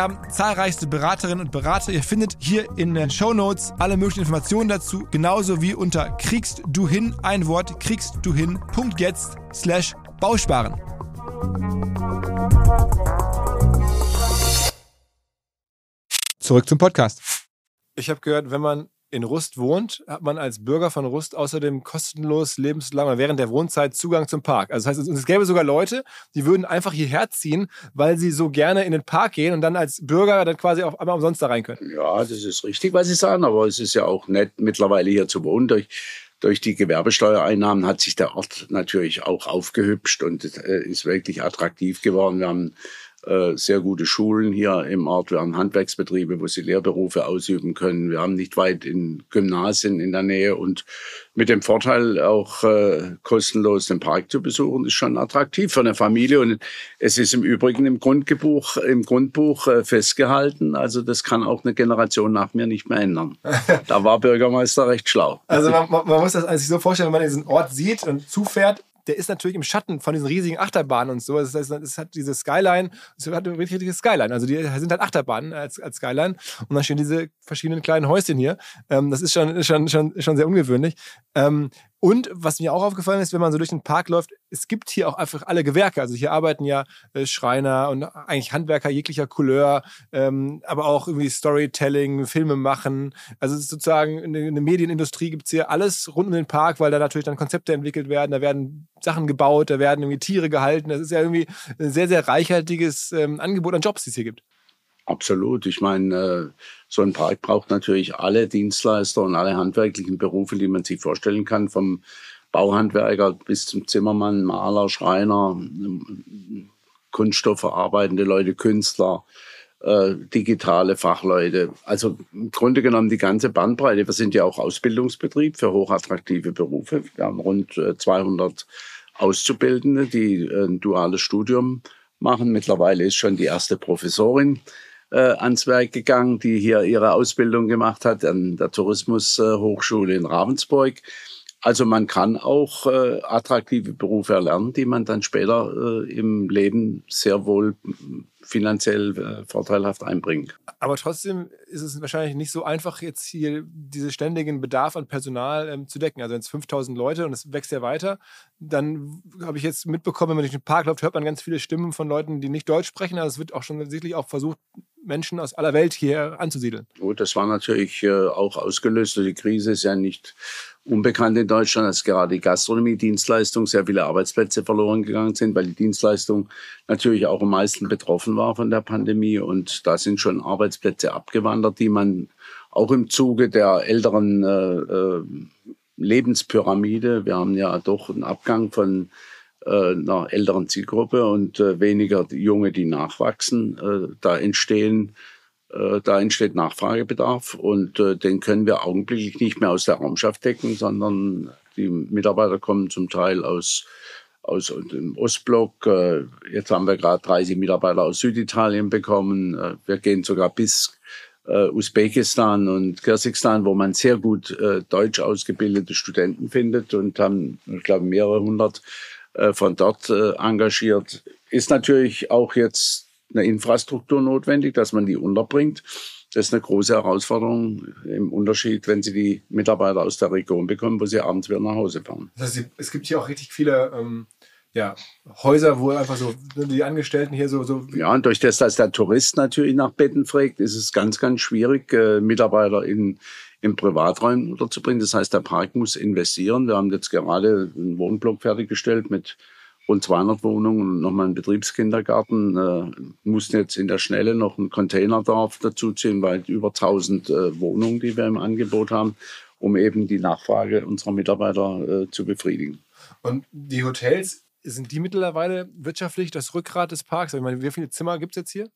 haben zahlreichste Beraterinnen und Berater. Ihr findet hier in den Show Notes alle möglichen Informationen dazu, genauso wie unter kriegst du hin ein Wort kriegst du hin jetzt slash Bausparen. Zurück zum Podcast. Ich habe gehört, wenn man in Rust wohnt, hat man als Bürger von Rust außerdem kostenlos lebenslang oder während der Wohnzeit Zugang zum Park. Also das heißt, es gäbe sogar Leute, die würden einfach hierher ziehen, weil sie so gerne in den Park gehen und dann als Bürger dann quasi auch einmal umsonst da rein können. Ja, das ist richtig, was Sie sagen, aber es ist ja auch nett, mittlerweile hier zu wohnen. Durch, durch die Gewerbesteuereinnahmen hat sich der Ort natürlich auch aufgehübscht und äh, ist wirklich attraktiv geworden. Wir haben äh, sehr gute Schulen hier im Ort. Wir haben Handwerksbetriebe, wo sie Lehrberufe ausüben können. Wir haben nicht weit in Gymnasien in der Nähe und mit dem Vorteil auch äh, kostenlos den Park zu besuchen, ist schon attraktiv für eine Familie. Und es ist im Übrigen im Grundbuch, im Grundbuch äh, festgehalten. Also das kann auch eine Generation nach mir nicht mehr ändern. da war Bürgermeister recht schlau. Also man, man muss das sich so vorstellen, wenn man diesen Ort sieht und zufährt, der ist natürlich im Schatten von diesen riesigen Achterbahnen und so. Das heißt, es hat diese Skyline, es hat eine richtige Skyline. Also die sind halt Achterbahnen als, als Skyline. Und dann stehen diese verschiedenen kleinen Häuschen hier. Ähm, das ist schon, schon, schon, schon sehr ungewöhnlich. Ähm, und was mir auch aufgefallen ist, wenn man so durch den Park läuft, es gibt hier auch einfach alle Gewerke. Also hier arbeiten ja äh, Schreiner und eigentlich Handwerker jeglicher Couleur, ähm, aber auch irgendwie Storytelling, Filme machen. Also es ist sozusagen eine, eine Medienindustrie gibt's hier alles rund um den Park, weil da natürlich dann Konzepte entwickelt werden, da werden Sachen gebaut, da werden irgendwie Tiere gehalten. Das ist ja irgendwie ein sehr, sehr reichhaltiges ähm, Angebot an Jobs, die es hier gibt. Absolut. Ich meine, äh, so ein Park braucht natürlich alle Dienstleister und alle handwerklichen Berufe, die man sich vorstellen kann, vom Bauhandwerker bis zum Zimmermann, Maler, Schreiner, kunststoffverarbeitende Leute, Künstler, äh, digitale Fachleute. Also im Grunde genommen die ganze Bandbreite. Wir sind ja auch Ausbildungsbetrieb für hochattraktive Berufe. Wir haben rund 200 Auszubildende, die ein duales Studium machen. Mittlerweile ist schon die erste Professorin äh, ans Werk gegangen, die hier ihre Ausbildung gemacht hat an der Tourismushochschule in Ravensburg. Also man kann auch äh, attraktive Berufe erlernen, die man dann später äh, im Leben sehr wohl finanziell äh, vorteilhaft einbringen. Aber trotzdem ist es wahrscheinlich nicht so einfach, jetzt hier diesen ständigen Bedarf an Personal ähm, zu decken. Also wenn es 5000 Leute und es wächst ja weiter, dann habe ich jetzt mitbekommen, wenn man durch den Park läuft, hört man ganz viele Stimmen von Leuten, die nicht Deutsch sprechen. Also es wird auch schon sicherlich auch versucht, Menschen aus aller Welt hier anzusiedeln. Gut, das war natürlich äh, auch ausgelöst. Die Krise ist ja nicht unbekannt in Deutschland, dass gerade die Gastronomie-Dienstleistung sehr viele Arbeitsplätze verloren gegangen sind, weil die Dienstleistung natürlich auch am meisten betroffen war von der Pandemie. Und da sind schon Arbeitsplätze abgewandert, die man auch im Zuge der älteren äh, äh Lebenspyramide, wir haben ja doch einen Abgang von einer älteren Zielgruppe und äh, weniger Junge, die nachwachsen. Äh, da entstehen äh, da entsteht Nachfragebedarf und äh, den können wir augenblicklich nicht mehr aus der Raumschaft decken, sondern die Mitarbeiter kommen zum Teil aus aus dem Ostblock. Äh, jetzt haben wir gerade 30 Mitarbeiter aus Süditalien bekommen. Äh, wir gehen sogar bis äh, Usbekistan und Kirgisistan, wo man sehr gut deutsch ausgebildete Studenten findet und haben, ich glaube, mehrere hundert von dort engagiert. Ist natürlich auch jetzt eine Infrastruktur notwendig, dass man die unterbringt. Das ist eine große Herausforderung im Unterschied, wenn Sie die Mitarbeiter aus der Region bekommen, wo Sie abends wieder nach Hause fahren. Das heißt, es gibt hier auch richtig viele ähm, ja, Häuser, wo einfach so die Angestellten hier so, so. Ja, und durch das, dass der Tourist natürlich nach Betten fragt, ist es ganz, ganz schwierig, äh, Mitarbeiter in, in Privaträumen unterzubringen. Das heißt, der Park muss investieren. Wir haben jetzt gerade einen Wohnblock fertiggestellt mit rund 200 Wohnungen und nochmal einen Betriebskindergarten. Äh, mussten jetzt in der Schnelle noch ein Containerdorf dazuziehen, weil über 1000 äh, Wohnungen, die wir im Angebot haben, um eben die Nachfrage unserer Mitarbeiter äh, zu befriedigen. Und die Hotels, sind die mittlerweile wirtschaftlich das Rückgrat des Parks? Ich meine, wie viele Zimmer gibt es jetzt hier?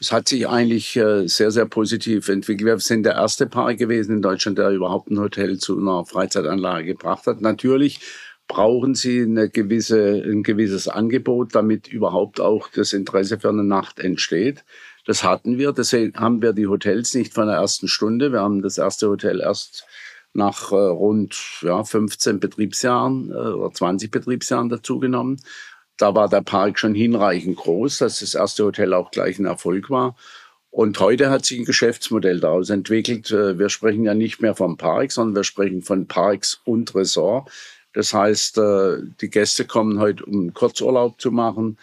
Es hat sich eigentlich äh, sehr, sehr positiv entwickelt. Wir sind der erste Park gewesen in Deutschland, der überhaupt ein Hotel zu einer Freizeitanlage gebracht hat. Natürlich brauchen sie eine gewisse, ein gewisses Angebot, damit überhaupt auch das Interesse für eine Nacht entsteht. Das hatten wir. Deswegen haben wir die Hotels nicht von der ersten Stunde. Wir haben das erste Hotel erst nach äh, rund ja, 15 Betriebsjahren äh, oder 20 Betriebsjahren dazugenommen. Da war der Park schon hinreichend groß, dass das erste Hotel auch gleich ein Erfolg war. Und heute hat sich ein Geschäftsmodell daraus entwickelt. Äh, wir sprechen ja nicht mehr vom Park, sondern wir sprechen von Parks und Resort. Das heißt, äh, die Gäste kommen heute, um Kurzurlaub zu machen,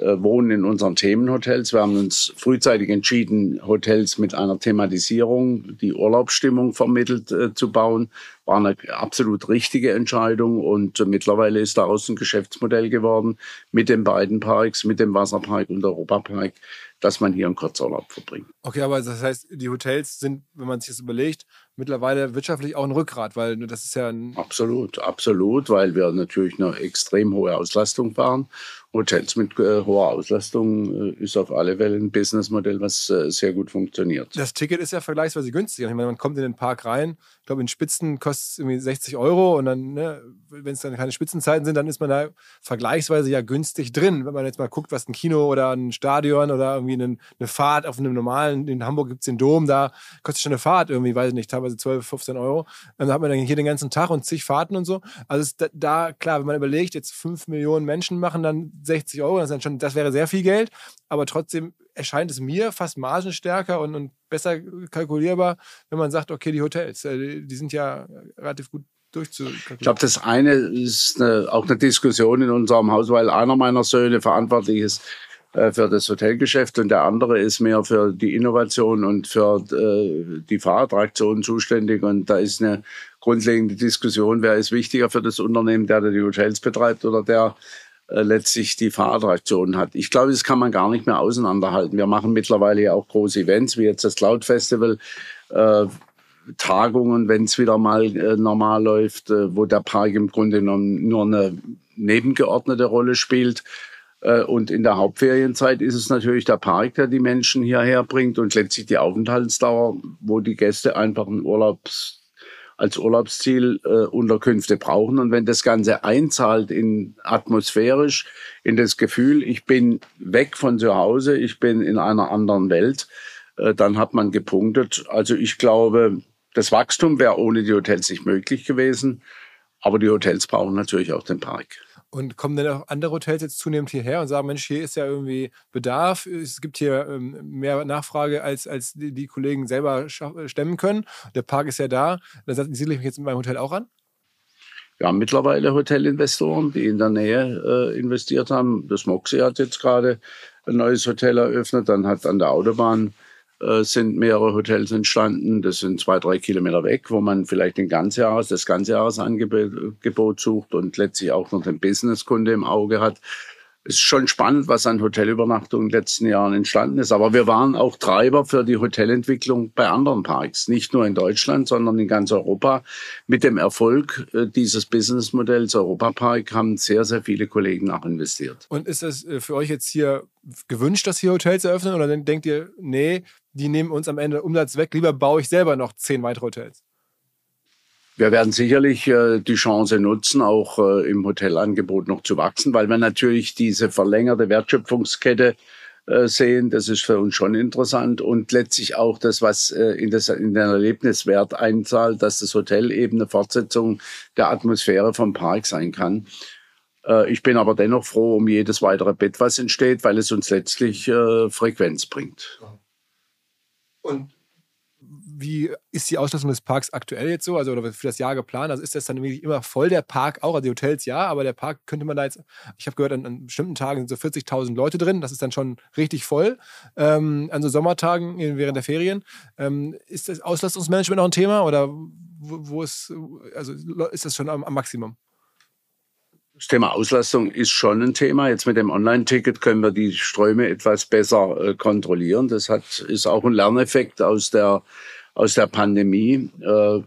wohnen in unseren Themenhotels. Wir haben uns frühzeitig entschieden, Hotels mit einer Thematisierung, die Urlaubsstimmung vermittelt, äh, zu bauen. War eine absolut richtige Entscheidung und mittlerweile ist daraus ein Geschäftsmodell geworden mit den beiden Parks, mit dem Wasserpark und Europapark, dass man hier einen Kurzurlaub verbringt. Okay, aber das heißt, die Hotels sind, wenn man sich das überlegt, mittlerweile wirtschaftlich auch ein Rückgrat, weil das ist ja ein. Absolut, absolut, weil wir natürlich eine extrem hohe Auslastung fahren. Hotels mit äh, hoher Auslastung äh, ist auf alle Fälle ein Businessmodell, was äh, sehr gut funktioniert. Das Ticket ist ja vergleichsweise günstig. Ich meine, man kommt in den Park rein, ich glaube, in Spitzen kostet es irgendwie 60 Euro und dann, ne, wenn es dann keine Spitzenzeiten sind, dann ist man da vergleichsweise ja günstig drin. Wenn man jetzt mal guckt, was ein Kino oder ein Stadion oder irgendwie eine, eine Fahrt auf einem normalen, in Hamburg gibt es den Dom, da kostet schon eine Fahrt irgendwie, weiß ich nicht, teilweise 12, 15 Euro. Dann hat man dann hier den ganzen Tag und zig Fahrten und so. Also da, da, klar, wenn man überlegt, jetzt 5 Millionen Menschen machen dann 60 Euro, das, schon, das wäre sehr viel Geld, aber trotzdem erscheint es mir fast margenstärker und, und besser kalkulierbar, wenn man sagt, okay, die Hotels, äh, die sind ja relativ gut durchzukalkulieren. Ich glaube, das eine ist eine, auch eine Diskussion in unserem Haus, weil einer meiner Söhne verantwortlich ist äh, für das Hotelgeschäft und der andere ist mehr für die Innovation und für äh, die Fahrattraktion zuständig. Und da ist eine grundlegende Diskussion, wer ist wichtiger für das Unternehmen, der, die Hotels betreibt oder der letztlich die Fahrattraktionen hat. Ich glaube, das kann man gar nicht mehr auseinanderhalten. Wir machen mittlerweile ja auch große Events, wie jetzt das Cloud Festival. Äh, Tagungen, wenn es wieder mal äh, normal läuft, äh, wo der Park im Grunde genommen nur eine nebengeordnete Rolle spielt. Äh, und in der Hauptferienzeit ist es natürlich der Park, der die Menschen hierher bringt und letztlich die Aufenthaltsdauer, wo die Gäste einfach einen Urlaubs als Urlaubsziel äh, Unterkünfte brauchen. Und wenn das Ganze einzahlt in atmosphärisch, in das Gefühl, ich bin weg von zu Hause, ich bin in einer anderen Welt, äh, dann hat man gepunktet. Also ich glaube, das Wachstum wäre ohne die Hotels nicht möglich gewesen. Aber die Hotels brauchen natürlich auch den Park. Und kommen dann auch andere Hotels jetzt zunehmend hierher und sagen, Mensch, hier ist ja irgendwie Bedarf, es gibt hier ähm, mehr Nachfrage, als, als die, die Kollegen selber stemmen können. Der Park ist ja da. Dann siedle ich mich jetzt in meinem Hotel auch an? Wir haben mittlerweile Hotelinvestoren, die in der Nähe äh, investiert haben. Das Moxie hat jetzt gerade ein neues Hotel eröffnet. Dann hat an der Autobahn äh, sind mehrere Hotels entstanden. Das sind zwei, drei Kilometer weg, wo man vielleicht den Ganzjahres, das Ganzjahresangebot sucht und letztlich auch noch den Businesskunde im Auge hat. es ist schon spannend, was an Hotelübernachtungen in den letzten Jahren entstanden ist. Aber wir waren auch Treiber für die Hotelentwicklung bei anderen Parks. Nicht nur in Deutschland, sondern in ganz Europa. Mit dem Erfolg äh, dieses Businessmodells Europa Park haben sehr, sehr viele Kollegen nachinvestiert. Und ist äh, für euch jetzt hier gewünscht, dass hier Hotels eröffnen? Oder denkt ihr, nee, die nehmen uns am Ende Umsatz weg, lieber baue ich selber noch zehn weitere Hotels? Wir werden sicherlich äh, die Chance nutzen, auch äh, im Hotelangebot noch zu wachsen, weil wir natürlich diese verlängerte Wertschöpfungskette äh, sehen. Das ist für uns schon interessant und letztlich auch das, was äh, in, das, in den Erlebniswert einzahlt, dass das Hotel eben eine Fortsetzung der Atmosphäre vom Park sein kann. Äh, ich bin aber dennoch froh um jedes weitere Bett, was entsteht, weil es uns letztlich äh, Frequenz bringt. Und wie ist die Auslastung des Parks aktuell jetzt so? Also oder für das Jahr geplant? Also ist das dann immer voll der Park auch? Also die Hotels ja, aber der Park könnte man da jetzt, ich habe gehört, an, an, bestimmten Tagen sind so 40.000 Leute drin. Das ist dann schon richtig voll. Ähm, an so Sommertagen während der Ferien. Ähm, ist das Auslastungsmanagement noch ein Thema oder wo, wo ist, also ist das schon am, am Maximum? Das Thema Auslastung ist schon ein Thema. Jetzt mit dem Online-Ticket können wir die Ströme etwas besser äh, kontrollieren. Das hat, ist auch ein Lerneffekt aus der aus der Pandemie. Äh, äh,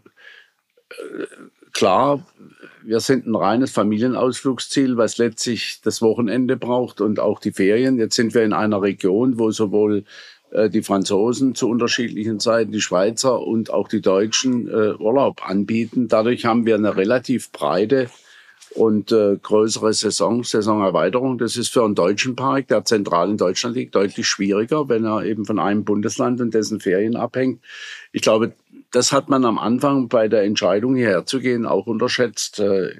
klar, wir sind ein reines Familienausflugsziel, was letztlich das Wochenende braucht und auch die Ferien. Jetzt sind wir in einer Region, wo sowohl äh, die Franzosen zu unterschiedlichen Zeiten, die Schweizer und auch die Deutschen äh, Urlaub anbieten. Dadurch haben wir eine relativ breite und äh, größere Saison, Saisonerweiterung. Das ist für einen deutschen Park, der zentral in Deutschland liegt, deutlich schwieriger, wenn er eben von einem Bundesland und dessen Ferien abhängt. Ich glaube, das hat man am Anfang bei der Entscheidung hierher zu gehen auch unterschätzt. Äh,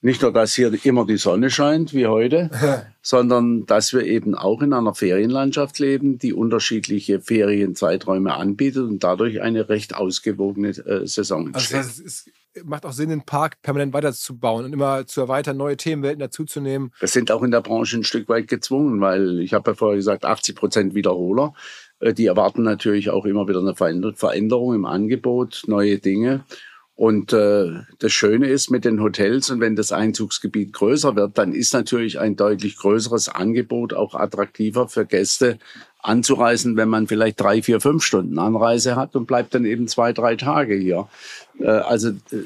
nicht nur, dass hier immer die Sonne scheint wie heute, sondern dass wir eben auch in einer Ferienlandschaft leben, die unterschiedliche Ferienzeiträume anbietet und dadurch eine recht ausgewogene äh, Saison entsteht. Also das heißt, macht auch Sinn, den Park permanent weiterzubauen und immer zu erweitern, neue Themenwelten dazuzunehmen. Wir sind auch in der Branche ein Stück weit gezwungen, weil ich habe ja vorher gesagt, 80 Prozent Wiederholer. Äh, die erwarten natürlich auch immer wieder eine Veränderung im Angebot, neue Dinge. Und äh, das Schöne ist mit den Hotels und wenn das Einzugsgebiet größer wird, dann ist natürlich ein deutlich größeres Angebot auch attraktiver für Gäste anzureisen, wenn man vielleicht drei, vier, fünf Stunden Anreise hat und bleibt dann eben zwei, drei Tage hier. Äh, also äh,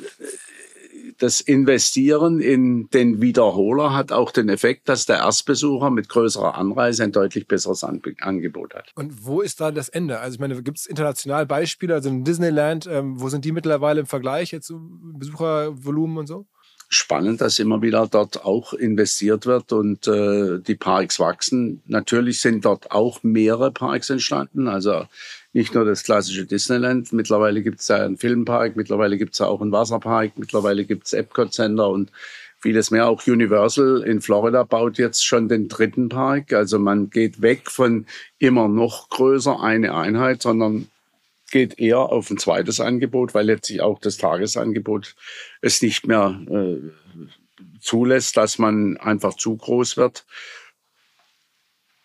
das Investieren in den Wiederholer hat auch den Effekt, dass der Erstbesucher mit größerer Anreise ein deutlich besseres Angebot hat. Und wo ist da das Ende? Also ich meine, gibt es international Beispiele, also in Disneyland, ähm, wo sind die mittlerweile im Vergleich jetzt Besuchervolumen und so? Spannend, dass immer wieder dort auch investiert wird und äh, die Parks wachsen. Natürlich sind dort auch mehrere Parks entstanden, also nicht nur das klassische Disneyland. Mittlerweile gibt es ja einen Filmpark, mittlerweile gibt es auch einen Wasserpark, mittlerweile gibt es Epcot Center und vieles mehr. Auch Universal in Florida baut jetzt schon den dritten Park. Also man geht weg von immer noch größer eine Einheit, sondern geht eher auf ein zweites Angebot, weil letztlich auch das Tagesangebot es nicht mehr äh, zulässt, dass man einfach zu groß wird.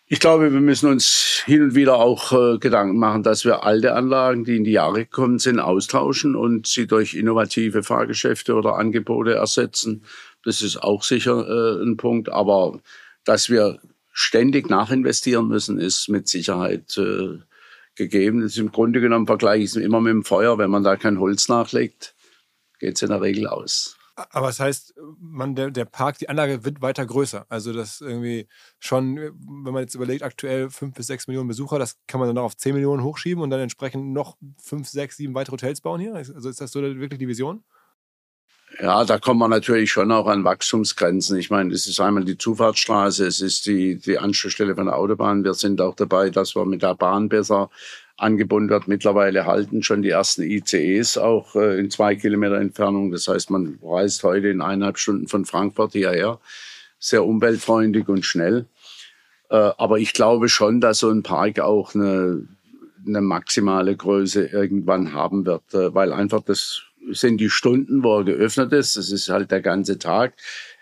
Ich glaube, wir müssen uns hin und wieder auch äh, Gedanken machen, dass wir alte Anlagen, die in die Jahre gekommen sind, austauschen und sie durch innovative Fahrgeschäfte oder Angebote ersetzen. Das ist auch sicher äh, ein Punkt. Aber dass wir ständig nachinvestieren müssen, ist mit Sicherheit äh, gegeben. Das ist im Grunde genommen vergleiche ich es immer mit dem Feuer. Wenn man da kein Holz nachlegt, geht es in der Regel aus. Aber das heißt, man, der, der Park, die Anlage wird weiter größer. Also das irgendwie schon, wenn man jetzt überlegt, aktuell fünf bis sechs Millionen Besucher, das kann man dann noch auf zehn Millionen hochschieben und dann entsprechend noch fünf, sechs, sieben weitere Hotels bauen hier. Also ist das so wirklich die Vision? Ja, da kommt man natürlich schon auch an Wachstumsgrenzen. Ich meine, es ist einmal die Zufahrtsstraße, es ist die, die Anschlussstelle von der Autobahn. Wir sind auch dabei, dass wir mit der Bahn besser angebunden wird. Mittlerweile halten schon die ersten ICEs auch äh, in zwei Kilometer Entfernung. Das heißt, man reist heute in eineinhalb Stunden von Frankfurt hierher. Sehr umweltfreundlich und schnell. Äh, aber ich glaube schon, dass so ein Park auch eine, eine maximale Größe irgendwann haben wird, äh, weil einfach das sind die Stunden, wo er geöffnet ist. Das ist halt der ganze Tag.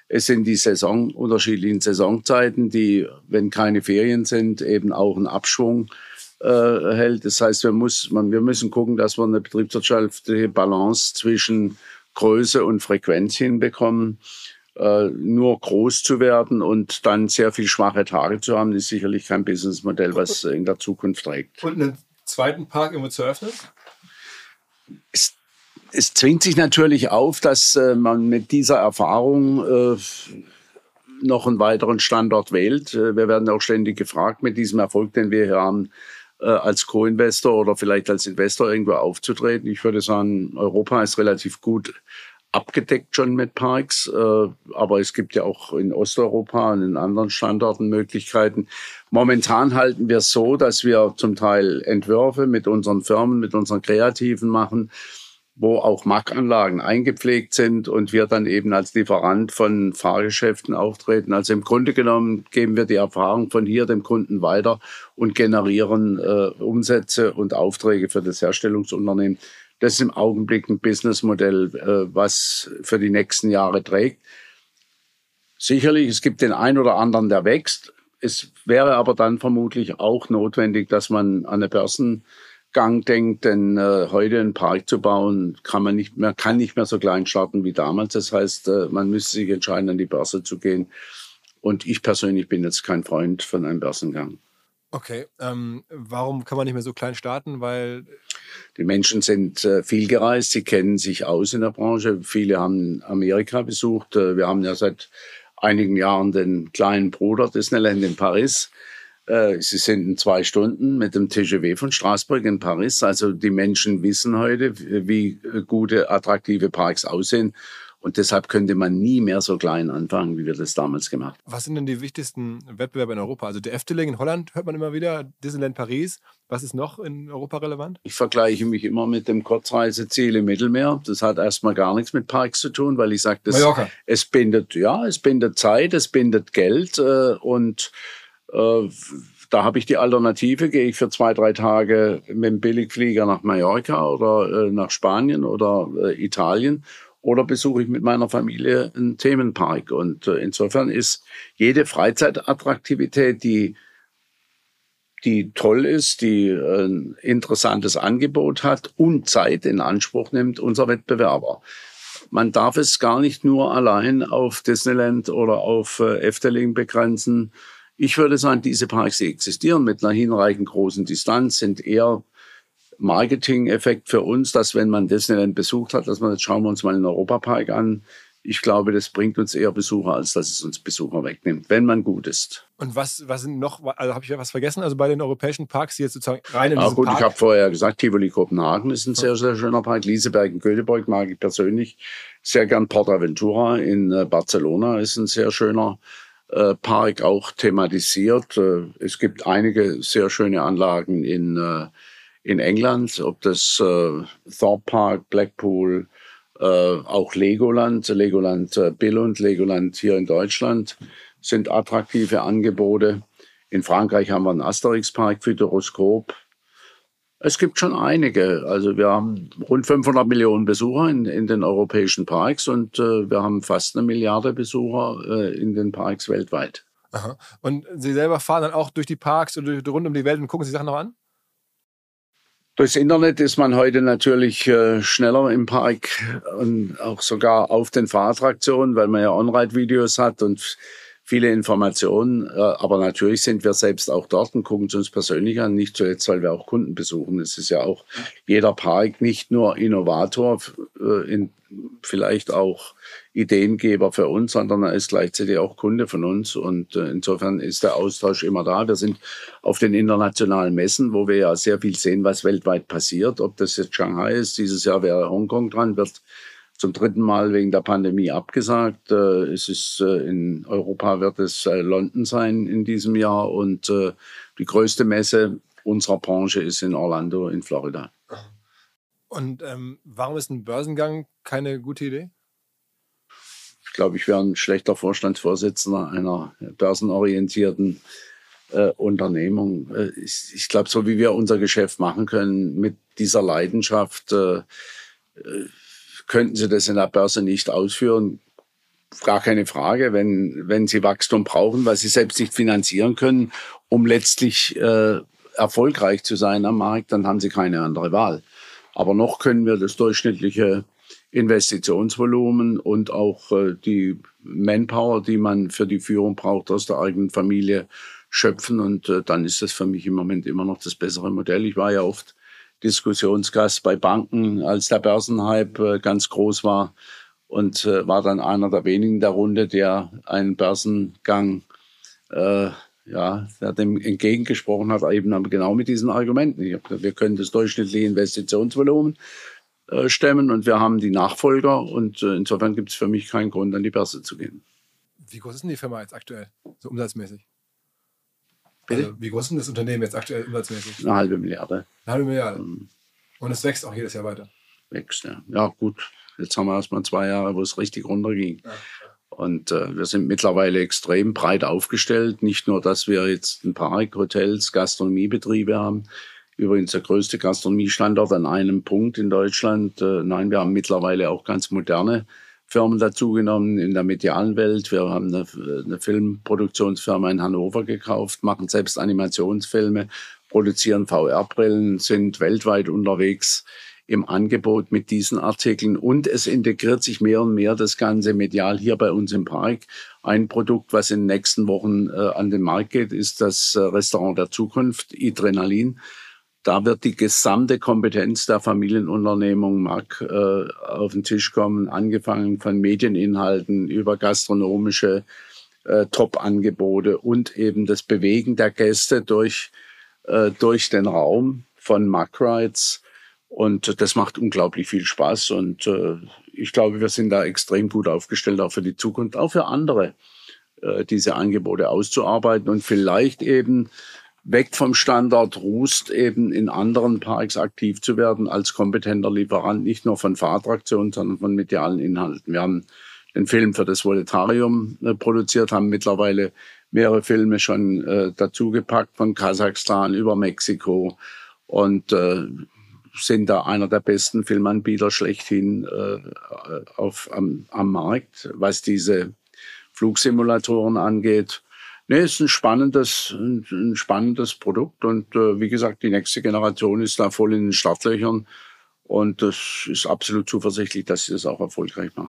Es sind die Saison, unterschiedlichen Saisonzeiten, die, wenn keine Ferien sind, eben auch einen Abschwung äh, hält. Das heißt, wir, muss, man, wir müssen gucken, dass wir eine betriebswirtschaftliche Balance zwischen Größe und Frequenz hinbekommen. Äh, nur groß zu werden und dann sehr viel schwache Tage zu haben, ist sicherlich kein Businessmodell, was in der Zukunft trägt. Und einen zweiten Park immer zu öffnen? Es, es zwingt sich natürlich auf, dass äh, man mit dieser Erfahrung äh, noch einen weiteren Standort wählt. Äh, wir werden auch ständig gefragt, mit diesem Erfolg, den wir hier haben, als Co-Investor oder vielleicht als Investor irgendwo aufzutreten. Ich würde sagen, Europa ist relativ gut abgedeckt schon mit Parks, aber es gibt ja auch in Osteuropa und in anderen Standorten Möglichkeiten. Momentan halten wir es so, dass wir zum Teil Entwürfe mit unseren Firmen, mit unseren Kreativen machen, wo auch Mac-Anlagen eingepflegt sind und wir dann eben als Lieferant von Fahrgeschäften auftreten. Also im Grunde genommen geben wir die Erfahrung von hier dem Kunden weiter und generieren äh, Umsätze und Aufträge für das Herstellungsunternehmen. Das ist im Augenblick ein Businessmodell, äh, was für die nächsten Jahre trägt. Sicherlich, es gibt den einen oder anderen, der wächst. Es wäre aber dann vermutlich auch notwendig, dass man an eine Börsengang denkt, denn äh, heute einen Park zu bauen, kann man nicht mehr, kann nicht mehr so klein starten wie damals. Das heißt, äh, man müsste sich entscheiden, an die Börse zu gehen. Und ich persönlich bin jetzt kein Freund von einem Börsengang. Okay, ähm, warum kann man nicht mehr so klein starten? Weil die Menschen sind äh, viel gereist, sie kennen sich aus in der Branche. Viele haben Amerika besucht. Äh, wir haben ja seit einigen Jahren den kleinen Bruder Disneyland in Paris. Äh, sie sind in zwei Stunden mit dem TGV von Straßburg in Paris. Also die Menschen wissen heute, wie gute, attraktive Parks aussehen. Und deshalb könnte man nie mehr so klein anfangen, wie wir das damals gemacht haben. Was sind denn die wichtigsten Wettbewerbe in Europa? Also der Efteling in Holland hört man immer wieder, Disneyland Paris. Was ist noch in Europa relevant? Ich vergleiche mich immer mit dem Kurzreiseziel im Mittelmeer. Das hat erstmal gar nichts mit Parks zu tun, weil ich sage, es bindet, ja, es bindet Zeit, es bindet Geld äh, und äh, da habe ich die Alternative, gehe ich für zwei, drei Tage mit dem Billigflieger nach Mallorca oder äh, nach Spanien oder äh, Italien oder besuche ich mit meiner Familie einen Themenpark. Und äh, insofern ist jede Freizeitattraktivität, die, die toll ist, die ein interessantes Angebot hat und Zeit in Anspruch nimmt, unser Wettbewerber. Man darf es gar nicht nur allein auf Disneyland oder auf äh, Efteling begrenzen. Ich würde sagen, diese Parks, die existieren mit einer hinreichend großen Distanz, sind eher Marketing-Effekt für uns, dass wenn man Disneyland besucht hat, dass man jetzt schauen wir uns mal den Europapark an. Ich glaube, das bringt uns eher Besucher, als dass es uns Besucher wegnimmt, wenn man gut ist. Und was, was sind noch, also habe ich was vergessen? Also bei den europäischen Parks, die jetzt sozusagen rein in ja, gut, Park ich habe vorher gesagt, Tivoli Kopenhagen ist ein sehr, sehr schöner Park. Lieseberg in Göteborg mag ich persönlich sehr gern. Portaventura in äh, Barcelona ist ein sehr schöner äh, Park, auch thematisiert. Äh, es gibt einige sehr schöne Anlagen in in England, ob das äh, Thorpe Park, Blackpool, äh, auch Legoland, Legoland äh, Billund, Legoland hier in Deutschland sind attraktive Angebote. In Frankreich haben wir einen Asterix-Park, Futuroskop. Es gibt schon einige. Also wir haben rund 500 Millionen Besucher in, in den europäischen Parks und äh, wir haben fast eine Milliarde Besucher äh, in den Parks weltweit. Aha. Und Sie selber fahren dann auch durch die Parks und rund um die Welt und gucken sich Sachen noch an? Durchs Internet ist man heute natürlich äh, schneller im Park und auch sogar auf den Fahrattraktionen, weil man ja On-Ride-Videos hat und viele Informationen. Äh, aber natürlich sind wir selbst auch dort und gucken es uns persönlich an, nicht zuletzt, weil wir auch Kunden besuchen. Es ist ja auch jeder Park nicht nur Innovator, äh, vielleicht auch Ideengeber für uns, sondern er ist gleichzeitig auch Kunde von uns. Und äh, insofern ist der Austausch immer da. Wir sind auf den internationalen Messen, wo wir ja sehr viel sehen, was weltweit passiert. Ob das jetzt Shanghai ist, dieses Jahr wäre Hongkong dran, wird zum dritten Mal wegen der Pandemie abgesagt. Äh, es ist äh, in Europa wird es London sein in diesem Jahr und die größte Messe unserer Branche ist in Orlando in Florida. Und ähm, warum ist ein Börsengang keine gute Idee? Ich glaube, ich wäre ein schlechter Vorstandsvorsitzender einer börsenorientierten äh, Unternehmung. Äh, ich, ich glaube, so wie wir unser Geschäft machen können mit dieser Leidenschaft, äh, äh, könnten Sie das in der Börse nicht ausführen. Gar keine Frage, wenn, wenn Sie Wachstum brauchen, weil Sie selbst nicht finanzieren können, um letztlich äh, erfolgreich zu sein am Markt, dann haben Sie keine andere Wahl. Aber noch können wir das durchschnittliche Investitionsvolumen und auch äh, die Manpower, die man für die Führung braucht, aus der eigenen Familie schöpfen. Und äh, dann ist das für mich im Moment immer noch das bessere Modell. Ich war ja oft Diskussionsgast bei Banken, als der Börsenhype äh, ganz groß war und äh, war dann einer der wenigen der Runde, der einen Börsengang äh, ja, der dem entgegengesprochen hat, eben genau mit diesen Argumenten. wir können das durchschnittliche Investitionsvolumen äh, stemmen und wir haben die Nachfolger und äh, insofern gibt es für mich keinen Grund, an die Börse zu gehen. Wie groß ist denn die Firma jetzt aktuell, so umsatzmäßig? Also, wie groß ist denn das Unternehmen jetzt aktuell umsatzmäßig? Eine halbe Milliarde. Eine halbe Milliarde. Mhm. Und es wächst auch jedes Jahr weiter. Wächst, ja. Ja, gut. Jetzt haben wir erst mal zwei Jahre, wo es richtig runterging. Ja. Und äh, wir sind mittlerweile extrem breit aufgestellt. Nicht nur, dass wir jetzt ein Park, Hotels, Gastronomiebetriebe haben. Übrigens der größte Gastronomiestandort an einem Punkt in Deutschland. Äh, nein, wir haben mittlerweile auch ganz moderne Firmen dazugenommen in der medialen Welt. Wir haben eine, eine Filmproduktionsfirma in Hannover gekauft, machen selbst Animationsfilme, produzieren VR-Brillen, sind weltweit unterwegs im Angebot mit diesen Artikeln und es integriert sich mehr und mehr das Ganze medial hier bei uns im Park. Ein Produkt, was in den nächsten Wochen äh, an den Markt geht, ist das äh, Restaurant der Zukunft, Adrenalin. Da wird die gesamte Kompetenz der Familienunternehmung mag äh, auf den Tisch kommen, angefangen von Medieninhalten über gastronomische äh, Top-Angebote und eben das Bewegen der Gäste durch, äh, durch den Raum von Mack Rides und das macht unglaublich viel Spaß. Und äh, ich glaube, wir sind da extrem gut aufgestellt, auch für die Zukunft, auch für andere, äh, diese Angebote auszuarbeiten und vielleicht eben weg vom Standard Rust eben in anderen Parks aktiv zu werden als kompetenter Lieferant, nicht nur von Fahrattraktionen, sondern von medialen Inhalten. Wir haben den Film für das Voletarium äh, produziert, haben mittlerweile mehrere Filme schon äh, dazugepackt, von Kasachstan über Mexiko. Und äh, sind da einer der besten Filmanbieter schlechthin äh, auf, am, am Markt, was diese Flugsimulatoren angeht. Nee, ist ein spannendes, ein, ein spannendes Produkt und äh, wie gesagt, die nächste Generation ist da voll in den Startlöchern und das ist absolut zuversichtlich, dass sie das auch erfolgreich machen.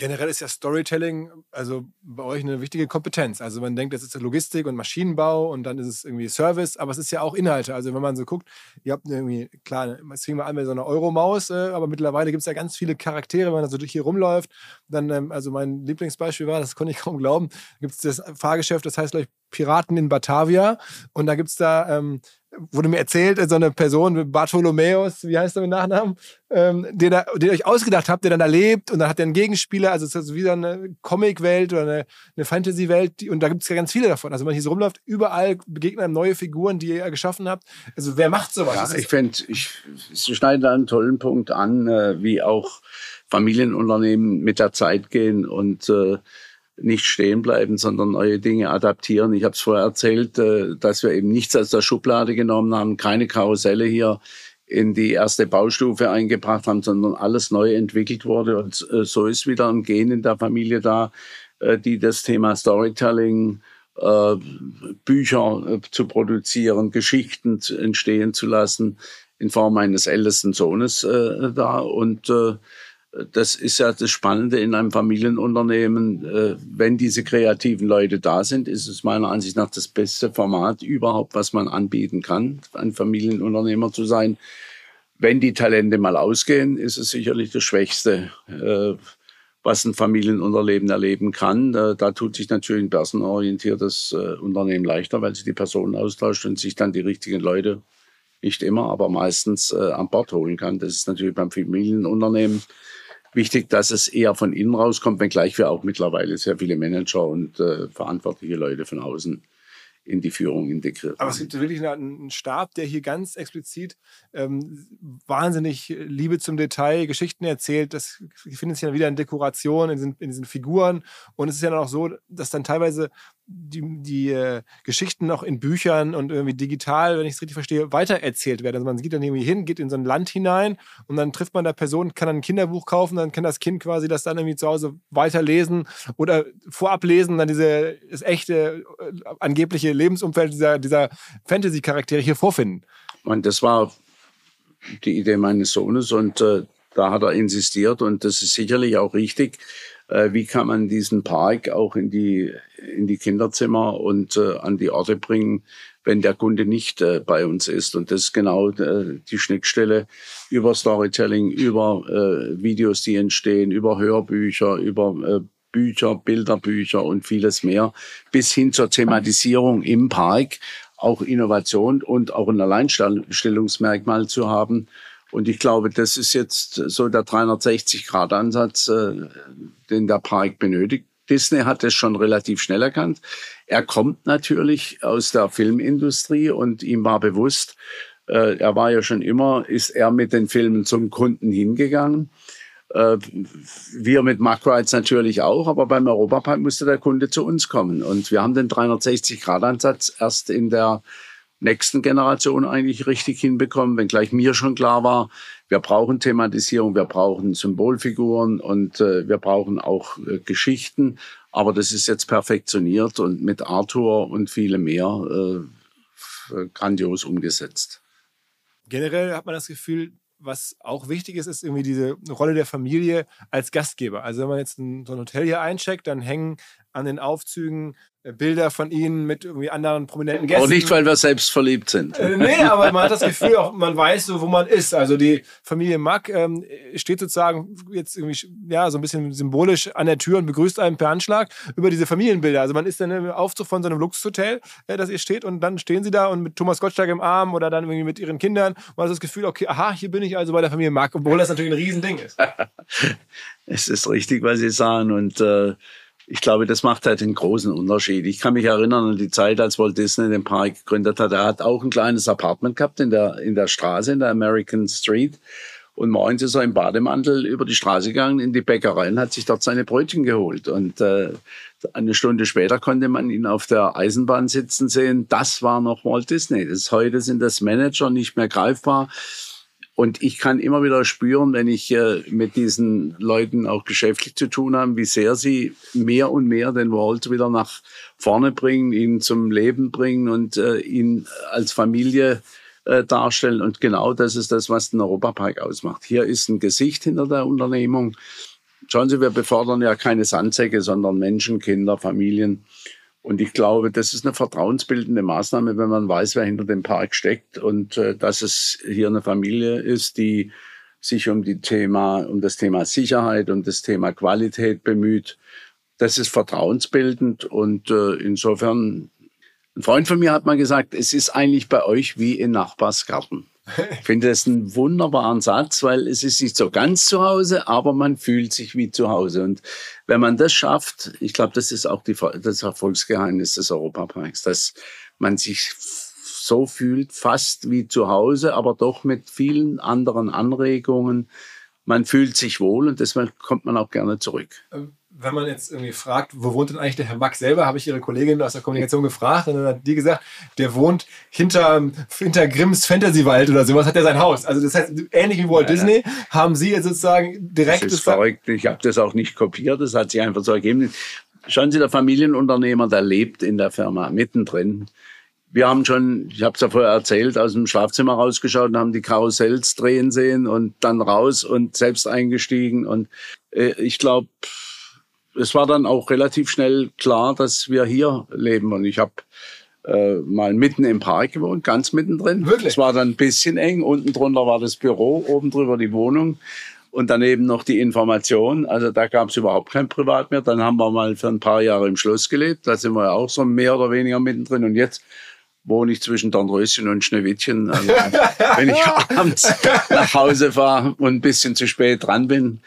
generell ist ja Storytelling, also bei euch eine wichtige Kompetenz. Also man denkt, das ist Logistik und Maschinenbau und dann ist es irgendwie Service, aber es ist ja auch Inhalte. Also wenn man so guckt, ihr habt irgendwie, klar, es fing mal an mit so einer Euromaus, äh, aber mittlerweile gibt es ja ganz viele Charaktere, wenn man so durch hier rumläuft. Dann, ähm, also mein Lieblingsbeispiel war, das konnte ich kaum glauben, gibt es das Fahrgeschäft, das heißt, glaube ich, Piraten in Batavia. Und da gibt es da ähm, wurde mir erzählt, so eine Person, Bartholomäus, wie heißt er mit Nachnamen, ähm, den, er, den ihr euch ausgedacht habt, der dann da lebt und dann hat er einen Gegenspieler, also es ist wieder eine Comic-Welt oder eine, eine Fantasy-Welt und da gibt es ja ganz viele davon. Also wenn man hier so rumläuft, überall begegnen einem neue Figuren, die ihr geschaffen habt. Also wer macht sowas? Ja, ich finde, ich, Sie schneiden da einen tollen Punkt an, äh, wie auch Familienunternehmen mit der Zeit gehen und äh, nicht stehen bleiben, sondern neue Dinge adaptieren. Ich habe es vorher erzählt, äh, dass wir eben nichts aus der Schublade genommen haben, keine Karusselle hier in die erste Baustufe eingebracht haben, sondern alles neu entwickelt wurde. Und äh, so ist wieder ein Gen in der Familie da, äh, die das Thema Storytelling, Bücher zu produzieren, Geschichten entstehen zu lassen in Form eines ältesten Sohnes da und das ist ja das Spannende in einem Familienunternehmen. Äh, wenn diese kreativen Leute da sind, ist es meiner Ansicht nach das beste Format überhaupt, was man anbieten kann, ein Familienunternehmer zu sein. Wenn die Talente mal ausgehen, ist es sicherlich das Schwächste, äh, was ein Familienunternehmen erleben kann. Da, tut sich natürlich ein personenorientiertes äh, Unternehmen leichter, weil sich die Personen austauscht und sich dann die richtigen Leute nicht immer, aber meistens an Bord holen kann. Das ist natürlich beim Familienunternehmen wichtig, dass es eher von innen rauskommt, wenngleich wir auch mittlerweile sehr viele Manager und äh, verantwortliche Leute von außen in die Führung integriert. Aber es gibt wirklich einen Stab, der hier ganz explizit ähm, wahnsinnig Liebe zum Detail, Geschichten erzählt. Das findet sich dann wieder in Dekorationen, in in diesen Figuren. Und es ist ja dann auch so, dass dann teilweise die, die äh, Geschichten noch in Büchern und irgendwie digital, wenn ich es richtig verstehe, weitererzählt werden. Also man geht dann irgendwie hin, geht in so ein Land hinein und dann trifft man da Personen, kann dann ein Kinderbuch kaufen, dann kann das Kind quasi das dann irgendwie zu Hause weiterlesen oder vorab lesen, dann diese das echte, äh, angebliche Lebensumfeld dieser, dieser Fantasy-Charaktere hier vorfinden. Und das war die Idee meines Sohnes und äh, da hat er insistiert und das ist sicherlich auch richtig. Äh, wie kann man diesen Park auch in die, in die Kinderzimmer und äh, an die Orte bringen, wenn der Kunde nicht äh, bei uns ist. Und das ist genau äh, die Schnittstelle über Storytelling, über äh, Videos, die entstehen, über Hörbücher, über äh, Bücher, Bilderbücher und vieles mehr, bis hin zur Thematisierung im Park, auch Innovation und auch ein Alleinstellungsmerkmal zu haben und ich glaube, das ist jetzt so der 360-Grad-Ansatz, äh, den der Park benötigt. Disney hat es schon relativ schnell erkannt. Er kommt natürlich aus der Filmindustrie und ihm war bewusst, äh, er war ja schon immer, ist er mit den Filmen zum Kunden hingegangen. Äh, wir mit Mackrides natürlich auch, aber beim Europapark musste der Kunde zu uns kommen. Und wir haben den 360-Grad-Ansatz erst in der nächsten Generation eigentlich richtig hinbekommen, wenngleich mir schon klar war, wir brauchen Thematisierung, wir brauchen Symbolfiguren und äh, wir brauchen auch äh, Geschichten. Aber das ist jetzt perfektioniert und mit Arthur und viele mehr äh, grandios umgesetzt. Generell hat man das Gefühl, was auch wichtig ist, ist irgendwie diese Rolle der Familie als Gastgeber. Also wenn man jetzt ein, so ein Hotel hier eincheckt, dann hängen an den Aufzügen äh, Bilder von ihnen mit irgendwie anderen prominenten Gästen. Auch nicht, weil wir selbst verliebt sind. Äh, nee, aber man hat das Gefühl, auch man weiß so, wo man ist. Also die Familie Mack ähm, steht sozusagen jetzt irgendwie ja so ein bisschen symbolisch an der Tür und begrüßt einen per Anschlag über diese Familienbilder. Also man ist dann im Aufzug von so einem Luxushotel, äh, das ihr steht und dann stehen sie da und mit Thomas Gottschalk im Arm oder dann irgendwie mit ihren Kindern. Man hat das Gefühl, okay, aha, hier bin ich also bei der Familie Mack, obwohl das natürlich ein Riesending ist. es ist richtig, was Sie sagen und äh, ich glaube, das macht halt einen großen Unterschied. Ich kann mich erinnern an die Zeit, als Walt Disney den Park gegründet hat. Er hat auch ein kleines Apartment gehabt in der, in der Straße, in der American Street. Und morgens ist er im Bademantel über die Straße gegangen in die Bäckerei und hat sich dort seine Brötchen geholt. Und äh, eine Stunde später konnte man ihn auf der Eisenbahn sitzen sehen. Das war noch Walt Disney. Das, heute sind das Manager nicht mehr greifbar. Und ich kann immer wieder spüren, wenn ich äh, mit diesen Leuten auch geschäftlich zu tun habe, wie sehr sie mehr und mehr den Walt wieder nach vorne bringen, ihn zum Leben bringen und äh, ihn als Familie äh, darstellen. Und genau das ist das, was den Europapark ausmacht. Hier ist ein Gesicht hinter der Unternehmung. Schauen Sie, wir befördern ja keine Sandsäcke, sondern Menschen, Kinder, Familien. Und ich glaube, das ist eine vertrauensbildende Maßnahme, wenn man weiß, wer hinter dem Park steckt und äh, dass es hier eine Familie ist, die sich um die Thema, um das Thema Sicherheit, um das Thema Qualität bemüht. Das ist vertrauensbildend und äh, insofern, ein Freund von mir hat mal gesagt, es ist eigentlich bei euch wie in Nachbarsgarten. Ich finde das einen wunderbaren Satz, weil es ist nicht so ganz zu Hause, aber man fühlt sich wie zu Hause. Und wenn man das schafft, ich glaube, das ist auch die, das Erfolgsgeheimnis des Europaparks, dass man sich so fühlt, fast wie zu Hause, aber doch mit vielen anderen Anregungen. Man fühlt sich wohl und deshalb kommt man auch gerne zurück. Wenn man jetzt irgendwie fragt, wo wohnt denn eigentlich der Herr Mack selber, habe ich Ihre Kollegin aus der Kommunikation gefragt und dann hat die gesagt, der wohnt hinter, hinter Grimms Fantasywald oder sowas, hat er sein Haus. Also das heißt, ähnlich wie Walt ja, Disney haben Sie jetzt sozusagen direkt... Das ist verrückt, ich habe das auch nicht kopiert, das hat sich einfach so ergeben. Schauen Sie, der Familienunternehmer, der lebt in der Firma mittendrin. Wir haben schon, ich habe es ja vorher erzählt, aus dem Schlafzimmer rausgeschaut und haben die Karussells drehen sehen und dann raus und selbst eingestiegen. Und äh, ich glaube, es war dann auch relativ schnell klar, dass wir hier leben. Und ich habe äh, mal mitten im Park gewohnt, ganz mittendrin. Wirklich? Es war dann ein bisschen eng. Unten drunter war das Büro, oben drüber die Wohnung und daneben noch die Information. Also da gab es überhaupt kein Privat mehr. Dann haben wir mal für ein paar Jahre im Schloss gelebt. Da sind wir ja auch so mehr oder weniger mittendrin. Und jetzt wohne ich zwischen Dornröschen und Schneewittchen. Also, wenn ich abends nach Hause fahre und ein bisschen zu spät dran bin,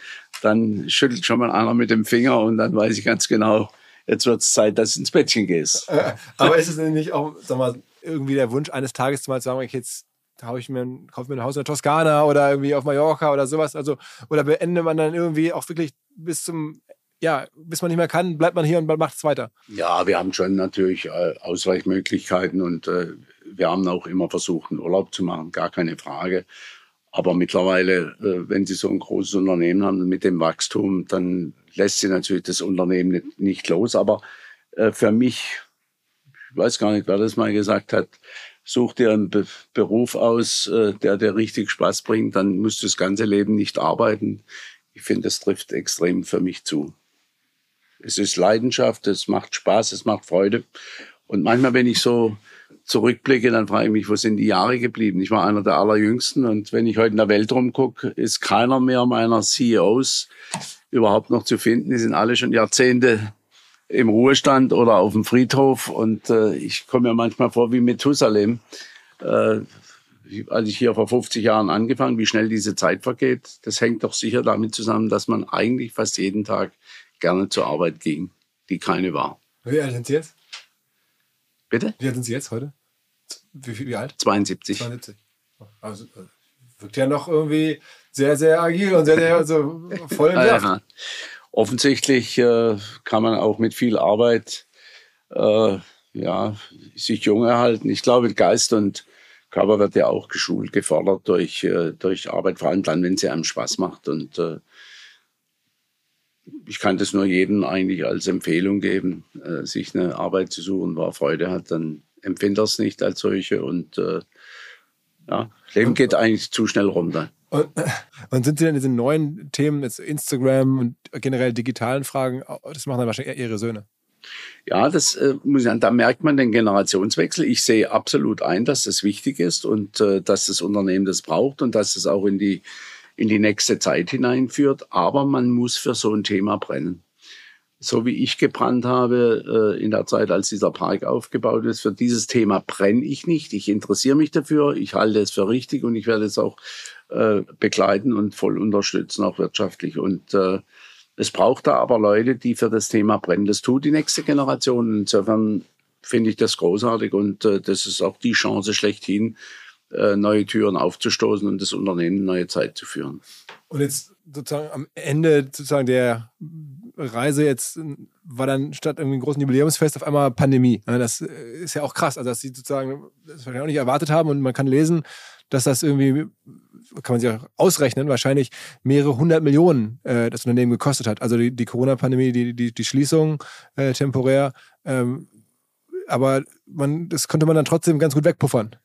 dann schüttelt schon mal einer mit dem Finger und dann weiß ich ganz genau, jetzt wird es Zeit, dass du ins Bettchen gehst. Äh, aber ist es nicht auch, sag mal, irgendwie der Wunsch eines Tages mal zu sagen, ich jetzt hau ich mir, kaufe mir ein Haus in der Toskana oder irgendwie auf Mallorca oder sowas, also oder beendet man dann irgendwie auch wirklich bis zum ja, bis man nicht mehr kann, bleibt man hier und macht es weiter. Ja, wir haben schon natürlich äh, Ausweichmöglichkeiten und äh, wir haben auch immer versucht, einen Urlaub zu machen, gar keine Frage. Aber mittlerweile, äh, wenn Sie so ein großes Unternehmen haben mit dem Wachstum, dann lässt Sie natürlich das Unternehmen nicht, nicht los. Aber äh, für mich, ich weiß gar nicht, wer das mal gesagt hat, such dir einen Be Beruf aus, äh, der dir richtig Spaß bringt, dann musst du das ganze Leben nicht arbeiten. Ich finde, das trifft extrem für mich zu. Es ist Leidenschaft, es macht Spaß, es macht Freude. Und manchmal, wenn ich so zurückblicke, dann frage ich mich, wo sind die Jahre geblieben? Ich war einer der allerjüngsten und wenn ich heute in der Welt rumgucke, ist keiner mehr meiner CEOs überhaupt noch zu finden. Die sind alle schon Jahrzehnte im Ruhestand oder auf dem Friedhof und äh, ich komme mir manchmal vor wie Methusalem. Äh, als ich hier vor 50 Jahren angefangen, wie schnell diese Zeit vergeht, das hängt doch sicher damit zusammen, dass man eigentlich fast jeden Tag gerne zur Arbeit ging, die keine war. Wie alt sind Sie jetzt? Bitte? Wie alt sind Sie jetzt heute? Wie, wie alt? 72. 72. Also äh, wirkt ja noch irgendwie sehr, sehr agil und sehr, sehr also voll im. Ja, offensichtlich äh, kann man auch mit viel Arbeit äh, ja, sich jung erhalten. Ich glaube, Geist und Körper wird ja auch geschult, gefordert durch, äh, durch Arbeit, vor allem dann, wenn sie einem Spaß macht. Und äh, ich kann das nur jedem eigentlich als Empfehlung geben, äh, sich eine Arbeit zu suchen, wo er Freude hat, dann empfindet er es nicht als solche und äh, ja, Leben geht eigentlich zu schnell runter. Und, und, sind Sie denn diese neuen Themen, jetzt Instagram und generell digitalen Fragen, das machen dann wahrscheinlich eher Ihre Söhne? Ja, das äh, muss ich sagen, da merkt man den Generationswechsel. Ich sehe absolut ein, dass das wichtig ist und äh, dass das Unternehmen das braucht und dass es auch in die in die nächste Zeit hineinführt. Aber man muss für so ein Thema brennen. So wie ich gebrannt habe äh, in der Zeit, als dieser Park aufgebaut ist, für dieses Thema brenne ich nicht. Ich interessiere mich dafür, ich halte es für richtig und ich werde es auch äh, begleiten und voll unterstützen, auch wirtschaftlich. Und äh, es braucht da aber Leute, die für das Thema brennen. Das tut die nächste Generation. Insofern finde ich das großartig und äh, das ist auch die Chance schlechthin, neue Türen aufzustoßen und das Unternehmen neue Zeit zu führen. Und jetzt sozusagen am Ende sozusagen der Reise jetzt war dann statt irgendwie ein großen Jubiläumsfest auf einmal Pandemie. Das äh, ist ja auch krass, also dass sie sozusagen das wahrscheinlich auch nicht erwartet haben und man kann lesen, dass das irgendwie kann man sich auch ausrechnen, wahrscheinlich mehrere hundert Millionen äh, das Unternehmen gekostet hat. Also die, die Corona-Pandemie, die, die, die Schließung äh, temporär. Ähm, aber man, das konnte man dann trotzdem ganz gut wegpuffern.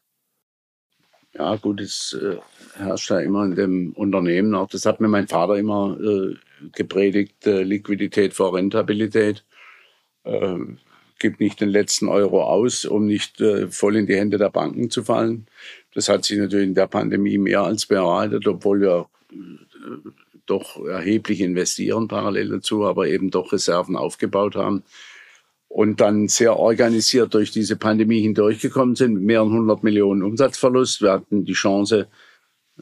Ja, gut, es äh, herrscht ja immer in dem Unternehmen auch. Das hat mir mein Vater immer äh, gepredigt: äh, Liquidität vor Rentabilität. Äh, gibt nicht den letzten Euro aus, um nicht äh, voll in die Hände der Banken zu fallen. Das hat sich natürlich in der Pandemie mehr als bereitet, obwohl wir äh, doch erheblich investieren parallel dazu, aber eben doch Reserven aufgebaut haben und dann sehr organisiert durch diese Pandemie hindurchgekommen sind mit mehreren hundert Millionen Umsatzverlust. Wir hatten die Chance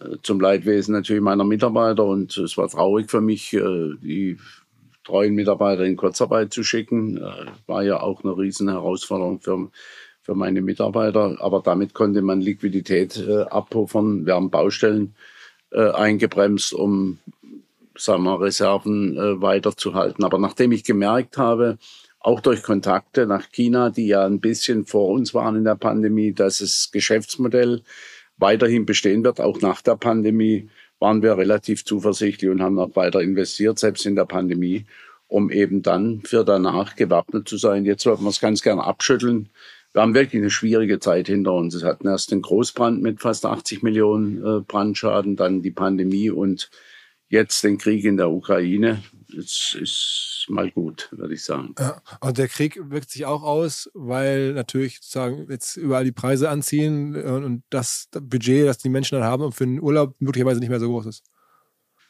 äh, zum Leidwesen natürlich meiner Mitarbeiter und es war traurig für mich, äh, die treuen Mitarbeiter in Kurzarbeit zu schicken. Äh, war ja auch eine riesen Herausforderung für, für meine Mitarbeiter, aber damit konnte man Liquidität abpuffern. Wir haben Baustellen eingebremst, um sagen wir, Reserven weiterzuhalten. Aber nachdem ich gemerkt habe, auch durch Kontakte nach China, die ja ein bisschen vor uns waren in der Pandemie, dass das Geschäftsmodell weiterhin bestehen wird, auch nach der Pandemie, waren wir relativ zuversichtlich und haben auch weiter investiert, selbst in der Pandemie, um eben dann für danach gewappnet zu sein. Jetzt wollten wir es ganz gern abschütteln. Wir haben wirklich eine schwierige Zeit hinter uns. Es hatten erst den Großbrand mit fast 80 Millionen äh, Brandschaden, dann die Pandemie und jetzt den Krieg in der Ukraine. Es ist mal gut, würde ich sagen. Ja, und der Krieg wirkt sich auch aus, weil natürlich sozusagen jetzt überall die Preise anziehen und das Budget, das die Menschen dann haben, für den Urlaub möglicherweise nicht mehr so groß ist.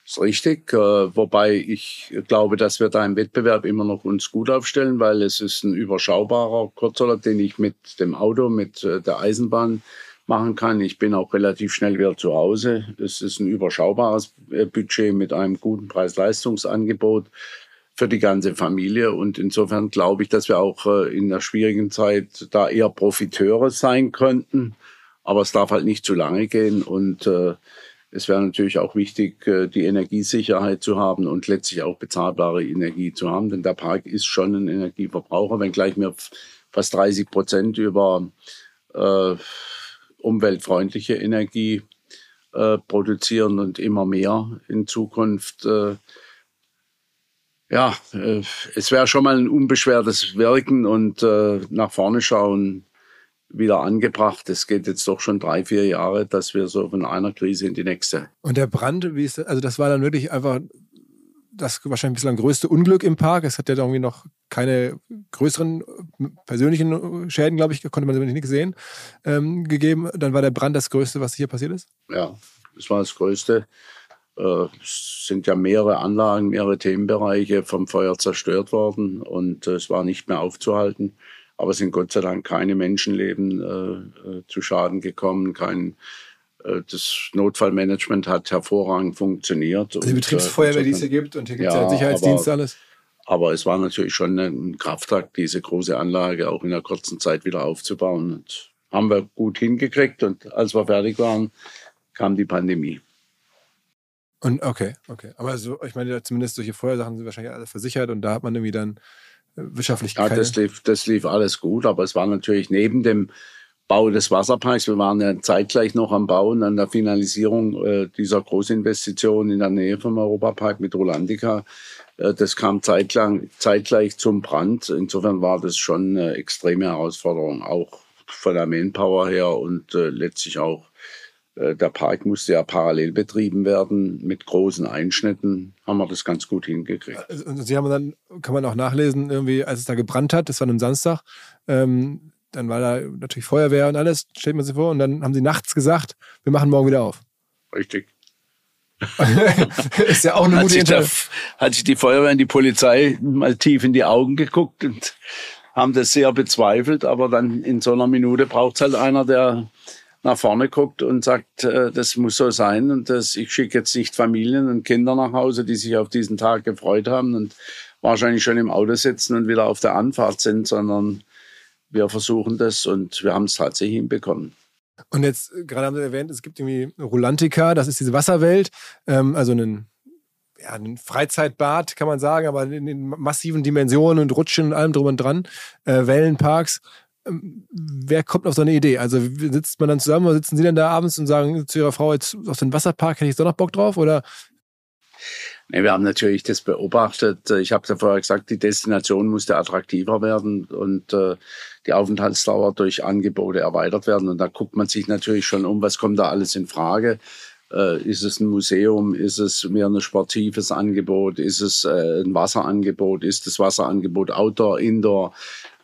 Das ist richtig, äh, wobei ich glaube, dass wir da im Wettbewerb immer noch uns gut aufstellen, weil es ist ein überschaubarer Kurzurlaub, den ich mit dem Auto, mit äh, der Eisenbahn machen kann. Ich bin auch relativ schnell wieder zu Hause. Es ist ein überschaubares äh, Budget mit einem guten Preis-Leistungsangebot für die ganze Familie. Und insofern glaube ich, dass wir auch in der schwierigen Zeit da eher Profiteure sein könnten. Aber es darf halt nicht zu lange gehen. Und äh, es wäre natürlich auch wichtig, äh, die Energiesicherheit zu haben und letztlich auch bezahlbare Energie zu haben, denn der Park ist schon ein Energieverbraucher, wenngleich wir fast 30 Prozent über äh, umweltfreundliche Energie äh, produzieren und immer mehr in Zukunft. Äh, ja, äh, es wäre schon mal ein unbeschwertes Wirken und äh, nach vorne schauen wieder angebracht. Es geht jetzt doch schon drei, vier Jahre, dass wir so von einer Krise in die nächste. Und der Brand, wie ist das? Also das war dann wirklich einfach das wahrscheinlich bislang größte Unglück im Park. Es hat ja irgendwie noch keine größeren persönlichen Schäden, glaube ich, konnte man nicht sehen, ähm, gegeben. Dann war der Brand das Größte, was hier passiert ist? Ja, das war das Größte. Äh, es sind ja mehrere Anlagen, mehrere Themenbereiche vom Feuer zerstört worden und es war nicht mehr aufzuhalten. Aber es sind Gott sei Dank keine Menschenleben äh, äh, zu Schaden gekommen, kein äh, das Notfallmanagement hat hervorragend funktioniert. Also die Betriebsfeuerwehr, die es hier gibt und hier gibt es ja, Sicherheitsdienst alles. Aber es war natürlich schon ein Kraftakt, diese große Anlage auch in einer kurzen Zeit wieder aufzubauen. Und haben wir gut hingekriegt und als wir fertig waren, kam die Pandemie. Und okay, okay. Aber so, ich meine, zumindest solche Feuersachen sind wahrscheinlich alle versichert und da hat man irgendwie dann wirtschaftlich Ja, das lief, das lief alles gut, aber es war natürlich neben dem Bau des Wasserparks, wir waren ja zeitgleich noch am Bauen, an der Finalisierung äh, dieser Großinvestition in der Nähe vom Europapark mit Rolandica. Äh, das kam zeitlang, zeitgleich zum Brand. Insofern war das schon eine extreme Herausforderung, auch von der Manpower her und äh, letztlich auch äh, der Park musste ja parallel betrieben werden mit großen Einschnitten. Haben wir das ganz gut hingekriegt. Und Sie haben dann, kann man auch nachlesen, irgendwie, als es da gebrannt hat, das war am Samstag, ähm, dann war da natürlich Feuerwehr und alles, stellt man sich vor, und dann haben Sie nachts gesagt, wir machen morgen wieder auf. Richtig. ist ja auch eine hat gute sich, der, hat sich die Feuerwehr und die Polizei mal tief in die Augen geguckt und haben das sehr bezweifelt, aber dann in so einer Minute braucht es halt einer, der nach vorne guckt und sagt, äh, das muss so sein und das, ich schicke jetzt nicht Familien und Kinder nach Hause, die sich auf diesen Tag gefreut haben und wahrscheinlich schon im Auto sitzen und wieder auf der Anfahrt sind, sondern wir versuchen das und wir haben es tatsächlich hinbekommen. Und jetzt, äh, gerade haben Sie erwähnt, es gibt irgendwie Rulantica, das ist diese Wasserwelt, ähm, also einen, ja, ein Freizeitbad, kann man sagen, aber in den massiven Dimensionen und Rutschen und allem drum und dran, äh, Wellenparks. Ähm, wer kommt auf so eine Idee? Also sitzt man dann zusammen oder sitzen Sie dann da abends und sagen zu Ihrer Frau, jetzt auf den Wasserpark hätte ich doch noch Bock drauf? Oder? Nee, wir haben natürlich das beobachtet. Ich habe ja vorher gesagt, die Destination musste attraktiver werden und äh, die Aufenthaltsdauer durch Angebote erweitert werden. Und da guckt man sich natürlich schon um, was kommt da alles in Frage. Äh, ist es ein Museum? Ist es mehr ein sportives Angebot? Ist es äh, ein Wasserangebot? Ist das Wasserangebot Outdoor, Indoor?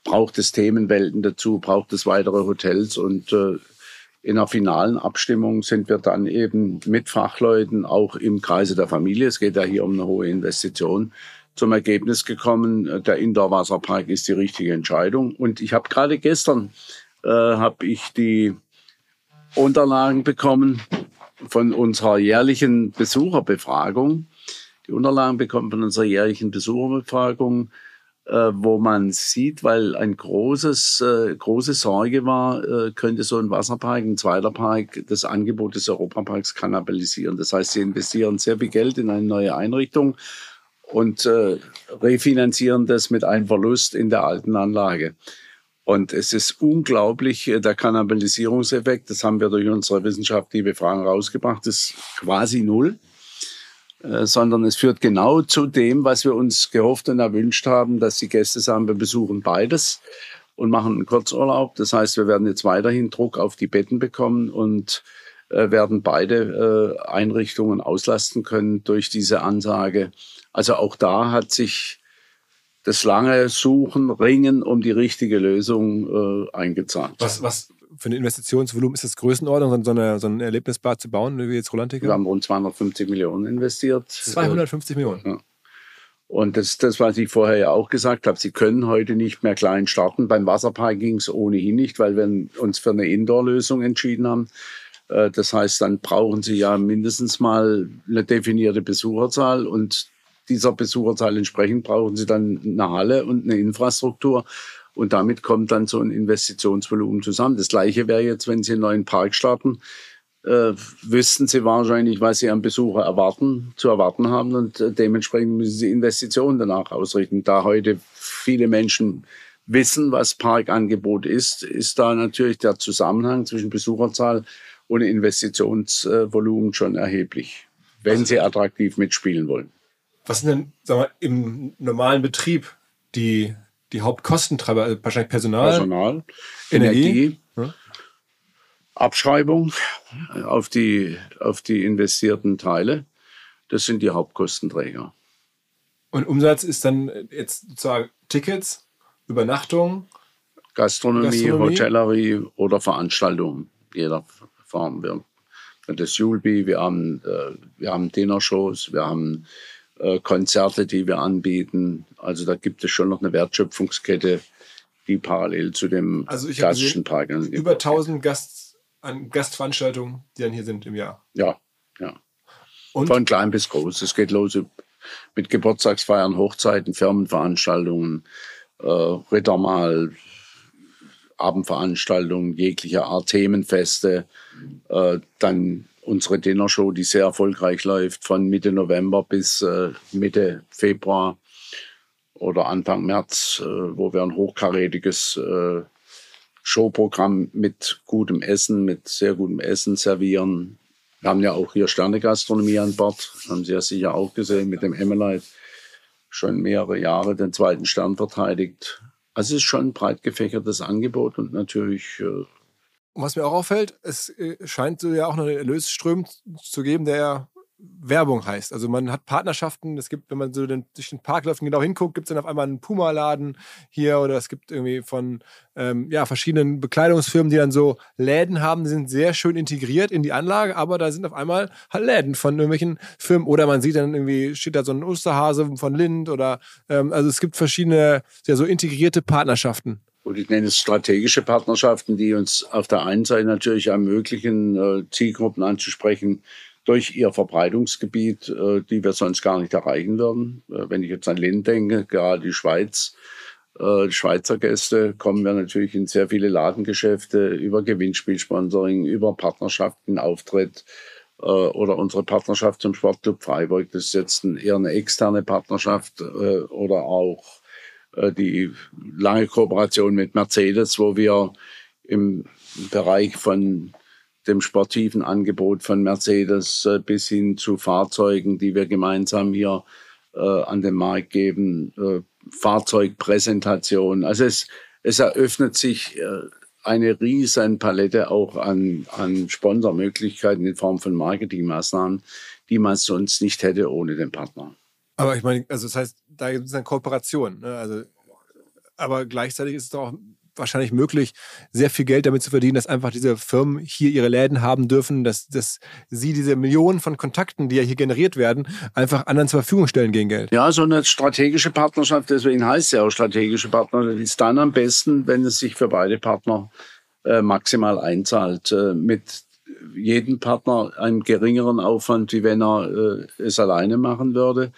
braucht es Themenwelten dazu, braucht es weitere Hotels und äh, in der finalen Abstimmung sind wir dann eben mit Fachleuten auch im Kreise der Familie, es geht ja hier um eine hohe Investition, zum Ergebnis gekommen, der Indoor-Wasserpark ist die richtige Entscheidung. Und ich habe gerade gestern äh, habe ich die Unterlagen bekommen von unserer jährlichen Besucherbefragung. Die Unterlagen bekommen von unserer jährlichen Besucherbefragung wo man sieht, weil ein großes, äh, große Sorge war, äh, könnte so ein Wasserpark, ein zweiter Park, das Angebot des Europaparks kannibalisieren. Das heißt, sie investieren sehr viel Geld in eine neue Einrichtung und äh, refinanzieren das mit einem Verlust in der alten Anlage. Und es ist unglaublich, äh, der Kannibalisierungseffekt, das haben wir durch unsere wissenschaftliche Befragung rausgebracht, ist quasi null. Äh, sondern es führt genau zu dem, was wir uns gehofft und erwünscht haben, dass die Gäste sagen, wir besuchen beides und machen einen Kurzurlaub. Das heißt, wir werden jetzt weiterhin Druck auf die Betten bekommen und äh, werden beide äh, Einrichtungen auslasten können durch diese Ansage. Also auch da hat sich das lange Suchen, Ringen um die richtige Lösung äh, eingezahlt. Was, was für ein Investitionsvolumen ist das Größenordnung, so, eine, so ein Erlebnisbad zu bauen, wie jetzt Rolantica? Wir haben rund 250 Millionen investiert. 250 Millionen? Ja. Und das ist das, was ich vorher ja auch gesagt habe. Sie können heute nicht mehr klein starten. Beim Wasserpark ging es ohnehin nicht, weil wir uns für eine Indoor-Lösung entschieden haben. Äh, das heißt, dann brauchen Sie ja mindestens mal eine definierte Besucherzahl und dieser Besucherzahl entsprechend brauchen Sie dann eine Halle und eine Infrastruktur. Und damit kommt dann so ein Investitionsvolumen zusammen. Das gleiche wäre jetzt, wenn Sie einen neuen Park starten, äh, wüssten Sie wahrscheinlich, was Sie am Besucher erwarten, zu erwarten haben und äh, dementsprechend müssen Sie Investitionen danach ausrichten. Da heute viele Menschen wissen, was Parkangebot ist, ist da natürlich der Zusammenhang zwischen Besucherzahl und Investitionsvolumen schon erheblich, wenn Sie attraktiv mitspielen wollen. Was sind denn sagen wir, im normalen Betrieb die die Hauptkostentreiber, also wahrscheinlich Personal, Personal Energie, Energie ja. Abschreibung auf die, auf die investierten Teile. Das sind die Hauptkostenträger. Und Umsatz ist dann jetzt sozusagen Tickets, Übernachtung, Gastronomie, Gastronomie, Hotellerie oder Veranstaltungen jeder Form. Wir, das Julbi, wir haben, äh, wir haben Dinnershows, wir haben äh, Konzerte, die wir anbieten. Also da gibt es schon noch eine Wertschöpfungskette, die parallel zu dem also ich klassischen Park. Über 1000 Gast, an Gastveranstaltungen, die dann hier sind im Jahr. Ja, ja. Und? Von klein bis groß. Es geht los mit Geburtstagsfeiern, Hochzeiten, Firmenveranstaltungen, äh, Rittermahl, Abendveranstaltungen jeglicher Art, Themenfeste, äh, dann unsere Dinnershow, die sehr erfolgreich läuft, von Mitte November bis äh, Mitte Februar oder Anfang März, äh, wo wir ein hochkarätiges äh, Showprogramm mit gutem Essen, mit sehr gutem Essen servieren. Wir haben ja auch hier Sternegastronomie an Bord, haben Sie ja sicher auch gesehen, mit dem Emmelite schon mehrere Jahre den zweiten Stern verteidigt. Also es ist schon ein breit gefächertes Angebot und natürlich äh, was mir auch auffällt, es äh, scheint so ja auch einen Erlösström zu geben, der Werbung heißt. Also man hat Partnerschaften, es gibt, wenn man so den, durch den Park läuft und genau hinguckt, gibt es dann auf einmal einen Puma-Laden hier oder es gibt irgendwie von ähm, ja, verschiedenen Bekleidungsfirmen, die dann so Läden haben, die sind sehr schön integriert in die Anlage, aber da sind auf einmal halt Läden von irgendwelchen Firmen oder man sieht dann irgendwie, steht da so ein Osterhase von Lind oder ähm, also es gibt verschiedene, ja, so integrierte Partnerschaften und ich nenne es strategische Partnerschaften, die uns auf der einen Seite natürlich ermöglichen, äh, Zielgruppen anzusprechen durch ihr Verbreitungsgebiet, äh, die wir sonst gar nicht erreichen würden. Äh, wenn ich jetzt an Lind denke, gerade die Schweiz, die Schweizer Gäste kommen wir natürlich in sehr viele Ladengeschäfte über Gewinnspielsponsoring, über Partnerschaften, Auftritt oder unsere Partnerschaft zum Sportclub Freiburg. Das ist jetzt eher eine externe Partnerschaft oder auch äh, die lange Kooperation mit Mercedes, wo wir im Bereich von dem sportiven Angebot von Mercedes äh, bis hin zu Fahrzeugen, die wir gemeinsam hier äh, an den Markt geben, äh, Fahrzeugpräsentation. Also es, es eröffnet sich äh, eine riesen Palette auch an, an Sponsormöglichkeiten in Form von Marketingmaßnahmen, die man sonst nicht hätte ohne den Partner. Aber ich meine, also das heißt, da gibt es eine Kooperation. Ne? Also, aber gleichzeitig ist es doch auch wahrscheinlich möglich, sehr viel Geld damit zu verdienen, dass einfach diese Firmen hier ihre Läden haben dürfen, dass, dass sie diese Millionen von Kontakten, die ja hier generiert werden, einfach anderen zur Verfügung stellen gegen Geld. Ja, so eine strategische Partnerschaft, deswegen heißt ja auch strategische Partnerschaft, ist dann am besten, wenn es sich für beide Partner äh, maximal einzahlt. Äh, mit jedem Partner einen geringeren Aufwand, wie wenn er äh, es alleine machen würde.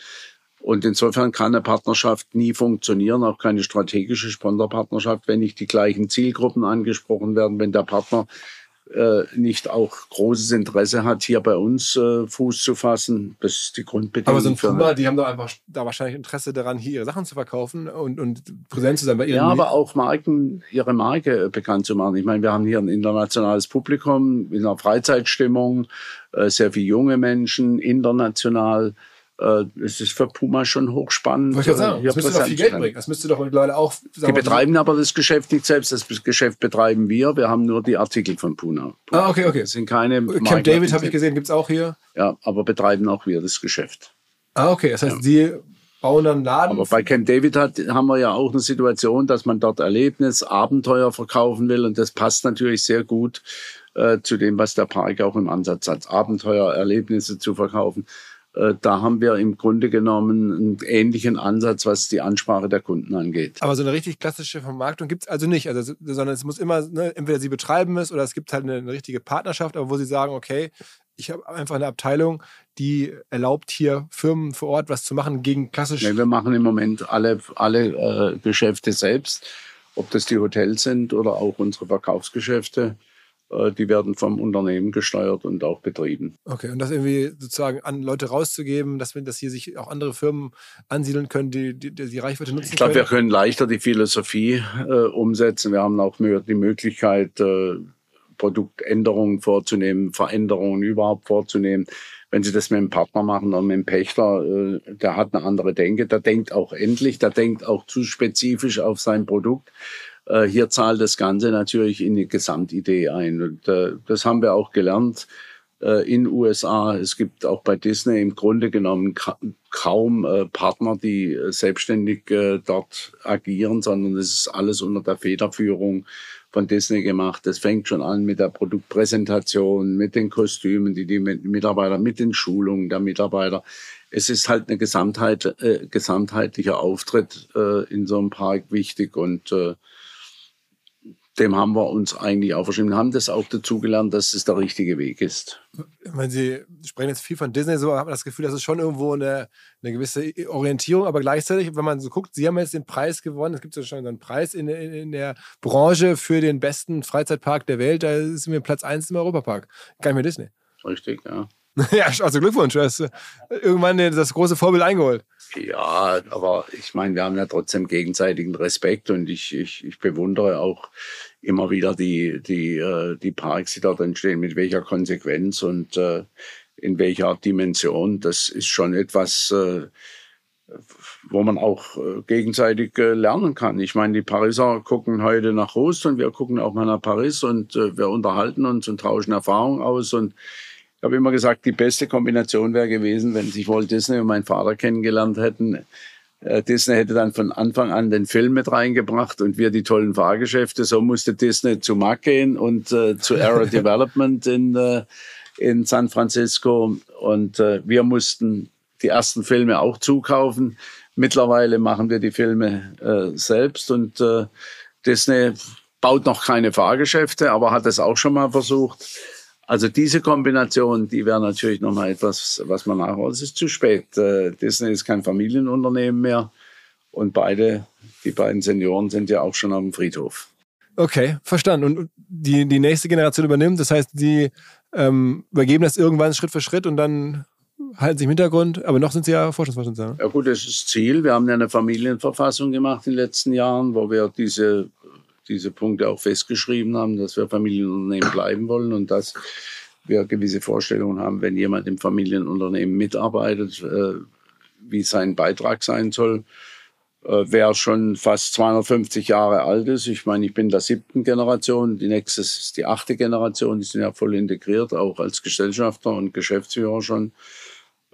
Und insofern kann eine Partnerschaft nie funktionieren, auch keine strategische Sponsorpartnerschaft, wenn nicht die gleichen Zielgruppen angesprochen werden, wenn der Partner äh, nicht auch großes Interesse hat, hier bei uns äh, Fuß zu fassen. Das ist die Grundbedingung. Aber so ein Puma, die haben doch einfach da wahrscheinlich Interesse daran, hier ihre Sachen zu verkaufen und, und präsent zu sein bei ihren. Ja, aber auch Marken, ihre Marke äh, bekannt zu machen. Ich meine, wir haben hier ein internationales Publikum in einer Freizeitstimmung, äh, sehr viele junge Menschen, international äh, es ist für Puma schon hochspannend. Wollte ich sagen, das müsste doch viel Geld bringen. Das müsste doch mittlerweile auch. Die betreiben aber das Geschäft nicht selbst. Das Geschäft betreiben wir. Wir haben nur die Artikel von Puma. Ah, okay, okay. Das sind keine. Camp David habe ich gesehen, gibt es auch hier. Ja, aber betreiben auch wir das Geschäft. Ah, okay. Das heißt, ja. Sie bauen dann Laden. Aber bei Camp David hat, haben wir ja auch eine Situation, dass man dort Erlebnis, Abenteuer verkaufen will. Und das passt natürlich sehr gut äh, zu dem, was der Park auch im Ansatz hat. Abenteuer, Erlebnisse zu verkaufen. Äh, da haben wir im Grunde genommen einen ähnlichen Ansatz, was die Ansprache der Kunden angeht. Aber so eine richtig klassische Vermarktung gibt es also nicht, also, sondern es muss immer, ne, entweder sie betreiben es oder es gibt halt eine, eine richtige Partnerschaft, aber wo sie sagen, okay, ich habe einfach eine Abteilung, die erlaubt hier Firmen vor Ort was zu machen gegen klassische. Nee, wir machen im Moment alle, alle äh, Geschäfte selbst, ob das die Hotels sind oder auch unsere Verkaufsgeschäfte. Äh, die werden vom Unternehmen gesteuert und auch betrieben. Okay, und das irgendwie sozusagen an Leute rauszugeben, dass, dass hier sich auch andere Firmen ansiedeln können, die die, die Reichweite nutzen Ich glaube, wir können leichter die Philosophie äh, umsetzen. Wir haben auch die Möglichkeit, äh, Produktänderungen vorzunehmen, Veränderungen überhaupt vorzunehmen. Wenn Sie das mit einem Partner machen oder mit einem Pächter, äh, der hat eine andere Denke, der denkt auch endlich, der denkt auch zu spezifisch auf sein Produkt. Äh, hier zahlt das Ganze natürlich in die Gesamtidee ein. Und äh, das haben wir auch gelernt äh, in USA. Es gibt auch bei Disney im Grunde genommen ka kaum äh, Partner, die äh, selbstständig äh, dort agieren, sondern es ist alles unter der Federführung von Disney gemacht. Das fängt schon an mit der Produktpräsentation, mit den Kostümen, die die Mitarbeiter, mit den Schulungen der Mitarbeiter. Es ist halt eine Gesamtheit, äh, gesamtheitlicher Auftritt äh, in so einem Park wichtig und äh, dem haben wir uns eigentlich auch verschrieben, haben das auch dazugelernt, dass es der richtige Weg ist. Wenn Sie sprechen jetzt viel von Disney, so hat man das Gefühl, das ist schon irgendwo eine, eine gewisse Orientierung, aber gleichzeitig, wenn man so guckt, Sie haben jetzt den Preis gewonnen, es gibt ja schon einen Preis in, in, in, der Branche für den besten Freizeitpark der Welt, da ist mir Platz 1 im Europapark, gar nicht mehr Disney. Richtig, ja. ja, also Glückwunsch, du hast irgendwann das große Vorbild eingeholt. Ja, aber ich meine, wir haben ja trotzdem gegenseitigen Respekt und ich, ich, ich bewundere auch immer wieder die, die, äh, die Parks, die dort entstehen, mit welcher Konsequenz und äh, in welcher Dimension. Das ist schon etwas, äh, wo man auch gegenseitig lernen kann. Ich meine, die Pariser gucken heute nach Rust und wir gucken auch mal nach Paris und wir unterhalten uns und tauschen Erfahrungen aus und habe immer gesagt, die beste Kombination wäre gewesen, wenn sich Walt Disney und mein Vater kennengelernt hätten. Äh, Disney hätte dann von Anfang an den Film mit reingebracht und wir die tollen Fahrgeschäfte. So musste Disney zu Mack gehen und äh, zu Aero Development in, äh, in San Francisco. Und äh, wir mussten die ersten Filme auch zukaufen. Mittlerweile machen wir die Filme äh, selbst und äh, Disney baut noch keine Fahrgeschäfte, aber hat es auch schon mal versucht. Also diese Kombination, die wäre natürlich nochmal etwas, was man nachholt. Es ist zu spät. Äh, Disney ist kein Familienunternehmen mehr. Und beide, die beiden Senioren sind ja auch schon am Friedhof. Okay, verstanden. Und die, die nächste Generation übernimmt, das heißt, die ähm, übergeben das irgendwann Schritt für Schritt und dann halten sie im Hintergrund, aber noch sind sie ja Forschungsvorsitzender. Ja gut, das ist Ziel. Wir haben ja eine Familienverfassung gemacht in den letzten Jahren, wo wir diese diese Punkte auch festgeschrieben haben, dass wir Familienunternehmen bleiben wollen und dass wir gewisse Vorstellungen haben, wenn jemand im Familienunternehmen mitarbeitet, äh, wie sein Beitrag sein soll. Äh, wer schon fast 250 Jahre alt ist, ich meine, ich bin der siebten Generation, die nächste ist die achte Generation, die sind ja voll integriert, auch als Gesellschafter und Geschäftsführer schon.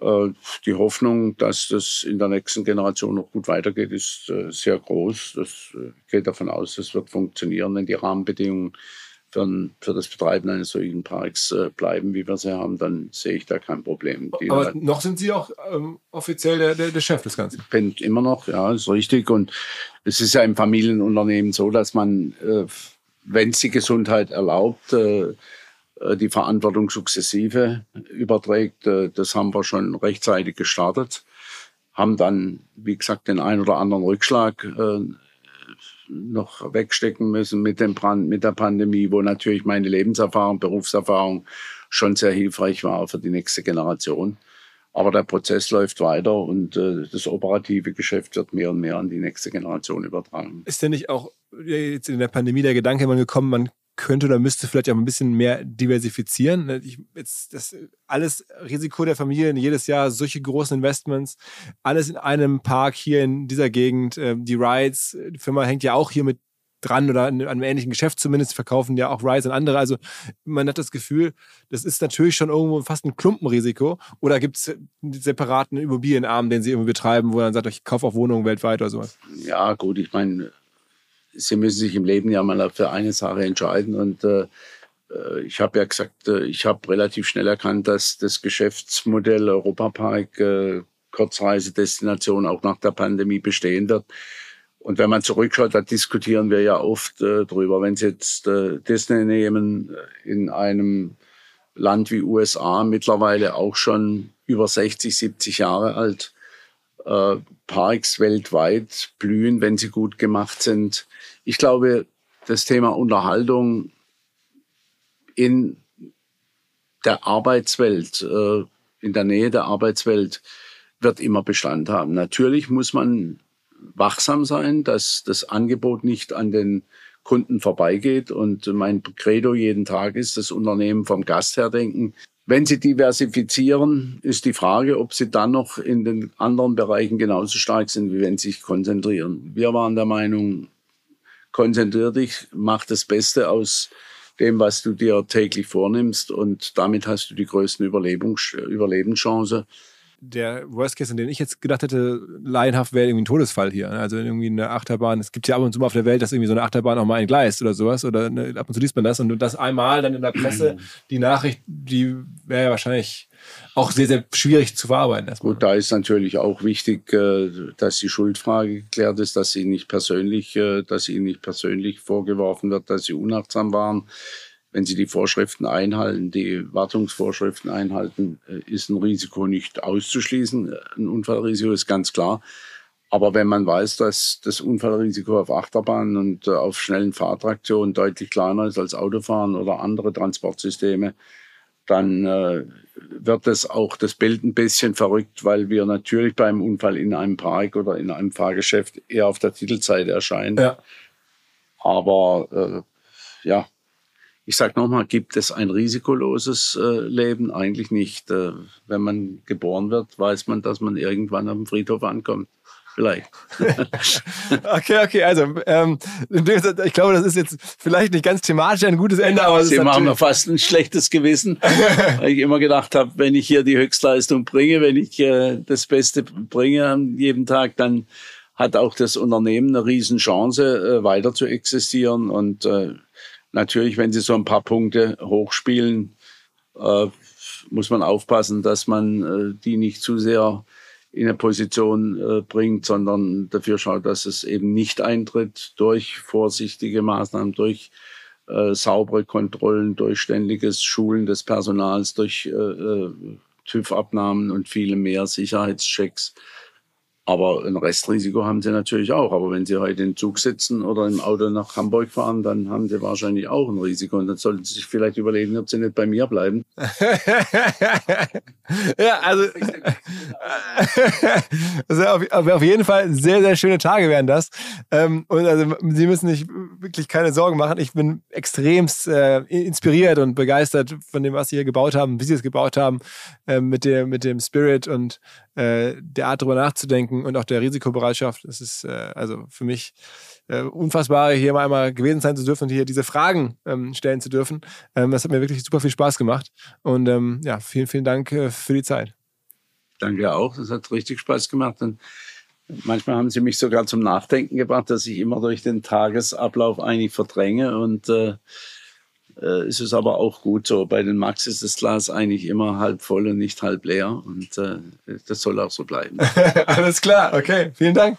Äh, die Hoffnung, dass das in der nächsten Generation noch gut weitergeht, ist äh, sehr groß. Das äh, geht davon aus, das wird funktionieren, wenn die Rahmenbedingungen für, für das Betreiben eines solchen Parks bleiben, wie wir sie haben, dann sehe ich da kein Problem. Die Aber noch sind Sie auch ähm, offiziell der, der, der, Chef des Ganzen? Ich bin immer noch, ja, ist richtig. Und es ist ja im Familienunternehmen so, dass man, äh, wenn es die Gesundheit erlaubt, äh, die Verantwortung sukzessive überträgt. Äh, das haben wir schon rechtzeitig gestartet, haben dann, wie gesagt, den ein oder anderen Rückschlag äh, noch wegstecken müssen mit dem Brand, mit der Pandemie, wo natürlich meine Lebenserfahrung, Berufserfahrung schon sehr hilfreich war für die nächste Generation. Aber der Prozess läuft weiter und äh, das operative Geschäft wird mehr und mehr an die nächste Generation übertragen. Ist denn nicht auch jetzt in der Pandemie der Gedanke immer gekommen, man könnte oder müsste vielleicht auch ein bisschen mehr diversifizieren. Ne, ich, jetzt das alles Risiko der Familien, jedes Jahr solche großen Investments, alles in einem Park hier in dieser Gegend. Ähm, die Rides, die Firma hängt ja auch hier mit dran oder an einem ähnlichen Geschäft zumindest, verkaufen ja auch Rides und andere. Also man hat das Gefühl, das ist natürlich schon irgendwo fast ein Klumpenrisiko. Oder gibt es einen separaten Immobilienarm, den sie irgendwie betreiben, wo man sagt, ich kaufe auch Wohnungen weltweit oder sowas? Ja, gut, ich meine, Sie müssen sich im Leben ja mal für eine Sache entscheiden. Und äh, äh ich habe ja gesagt, äh, ich habe relativ schnell erkannt, dass das Geschäftsmodell Europapark äh, Kurzreisedestination auch nach der Pandemie bestehen wird. Und wenn man zurückschaut, da diskutieren wir ja oft äh, drüber. Wenn Sie jetzt äh, Disney nehmen, äh, in einem Land wie USA mittlerweile auch schon über 60, 70 Jahre alt, äh, Parks weltweit blühen, wenn sie gut gemacht sind. Ich glaube, das Thema Unterhaltung in der Arbeitswelt, äh, in der Nähe der Arbeitswelt, wird immer Bestand haben. Natürlich muss man wachsam sein, dass das Angebot nicht an den Kunden vorbeigeht. Und mein Credo jeden Tag ist, das Unternehmen vom Gast her denken. Wenn Sie diversifizieren, ist die Frage, ob Sie dann noch in den anderen Bereichen genauso stark sind, wie wenn Sie sich konzentrieren. Wir waren der Meinung, konzentrier dich, mach das Beste aus dem, was du dir täglich vornimmst und damit hast du die größten Überlebens Überlebenschancen der Worst Case, an den ich jetzt gedacht hätte, laienhaft wäre irgendwie ein Todesfall hier. Ne? Also irgendwie eine Achterbahn. Es gibt ja ab und zu mal auf der Welt, dass irgendwie so eine Achterbahn auch mal entgleist oder sowas. Oder ne, ab und zu liest man das. Und das einmal dann in der Presse, die Nachricht, die wäre ja wahrscheinlich auch sehr, sehr schwierig zu verarbeiten. Erstmal. Gut, da ist natürlich auch wichtig, äh, dass die Schuldfrage geklärt ist, dass sie nicht persönlich, äh, dass ihnen nicht persönlich vorgeworfen wird, dass sie unachtsam waren wenn Sie die Vorschriften einhalten, die Wartungsvorschriften einhalten, äh, ist ein Risiko nicht auszuschließen. Ein Unfallrisiko ist ganz klar. Aber wenn man weiß, dass das Unfallrisiko auf Achterbahnen und äh, auf schnellen Fahrtraktionen deutlich kleiner ist als Autofahren oder andere Transportsysteme, dann äh, wird das auch das Bild ein bisschen verrückt, weil wir natürlich beim Unfall in einem Park oder in einem Fahrgeschäft eher auf der Titelseite erscheinen. Ja. Aber äh, ja, ich sage nochmal, gibt es ein risikoloses äh, Leben? Eigentlich nicht. Äh, wenn man geboren wird, weiß man, dass man irgendwann am Friedhof ankommt. Vielleicht. okay, okay, also ähm, ich glaube, das ist jetzt vielleicht nicht ganz thematisch ein gutes Ende, aber Sie machen mir fast ein schlechtes Gewissen, weil ich immer gedacht habe, wenn ich hier die Höchstleistung bringe, wenn ich äh, das Beste bringe an jedem Tag, dann hat auch das Unternehmen eine Riesenchance, äh, weiter zu existieren und äh, natürlich, wenn sie so ein paar Punkte hochspielen, äh, muss man aufpassen, dass man äh, die nicht zu sehr in eine Position äh, bringt, sondern dafür schaut, dass es eben nicht eintritt durch vorsichtige Maßnahmen, durch äh, saubere Kontrollen, durch ständiges Schulen des Personals, durch äh, äh TÜV-Abnahmen und viele mehr Sicherheitschecks. Aber ein Restrisiko haben sie natürlich auch. Aber wenn sie heute im Zug sitzen oder im Auto nach Hamburg fahren, dann haben sie wahrscheinlich auch ein Risiko. Und dann sollten sie sich vielleicht überlegen, ob sie nicht bei mir bleiben. ja, also, also auf, auf, jeden Fall sehr, sehr schöne Tage wären das. Ähm, und also Sie müssen sich wirklich keine Sorgen machen. Ich bin extremst äh, inspiriert und begeistert von dem, was Sie hier gebaut haben, wie Sie es gebaut haben, äh, mit, dem, mit dem Spirit und äh, der Art darüber nachzudenken und auch der Risikobereitschaft. Es ist äh, also für mich äh, unfassbar, hier mal einmal gewesen sein zu dürfen und hier diese Fragen ähm, stellen zu dürfen. Ähm, das hat mir wirklich super viel Spaß gemacht. Und ähm, ja, vielen, vielen Dank äh, für die Zeit. Danke auch. Das hat richtig Spaß gemacht. Und manchmal haben Sie mich sogar zum Nachdenken gebracht, dass ich immer durch den Tagesablauf eigentlich verdränge und äh, äh, ist es aber auch gut so. Bei den Max ist das Glas eigentlich immer halb voll und nicht halb leer. Und äh, das soll auch so bleiben. Alles klar, okay, vielen Dank.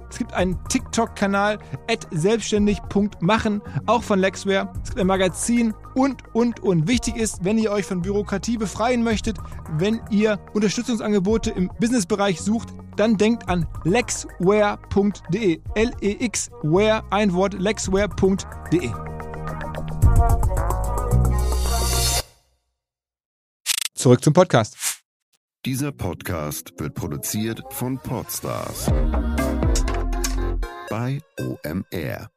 Es gibt einen TikTok-Kanal selbstständig.machen, auch von Lexware. Es gibt ein Magazin und, und, und. Wichtig ist, wenn ihr euch von Bürokratie befreien möchtet, wenn ihr Unterstützungsangebote im Businessbereich sucht, dann denkt an lexware.de. L-E-X-Ware, ein Wort, lexware.de. Zurück zum Podcast. Dieser Podcast wird produziert von Podstars bei OMR.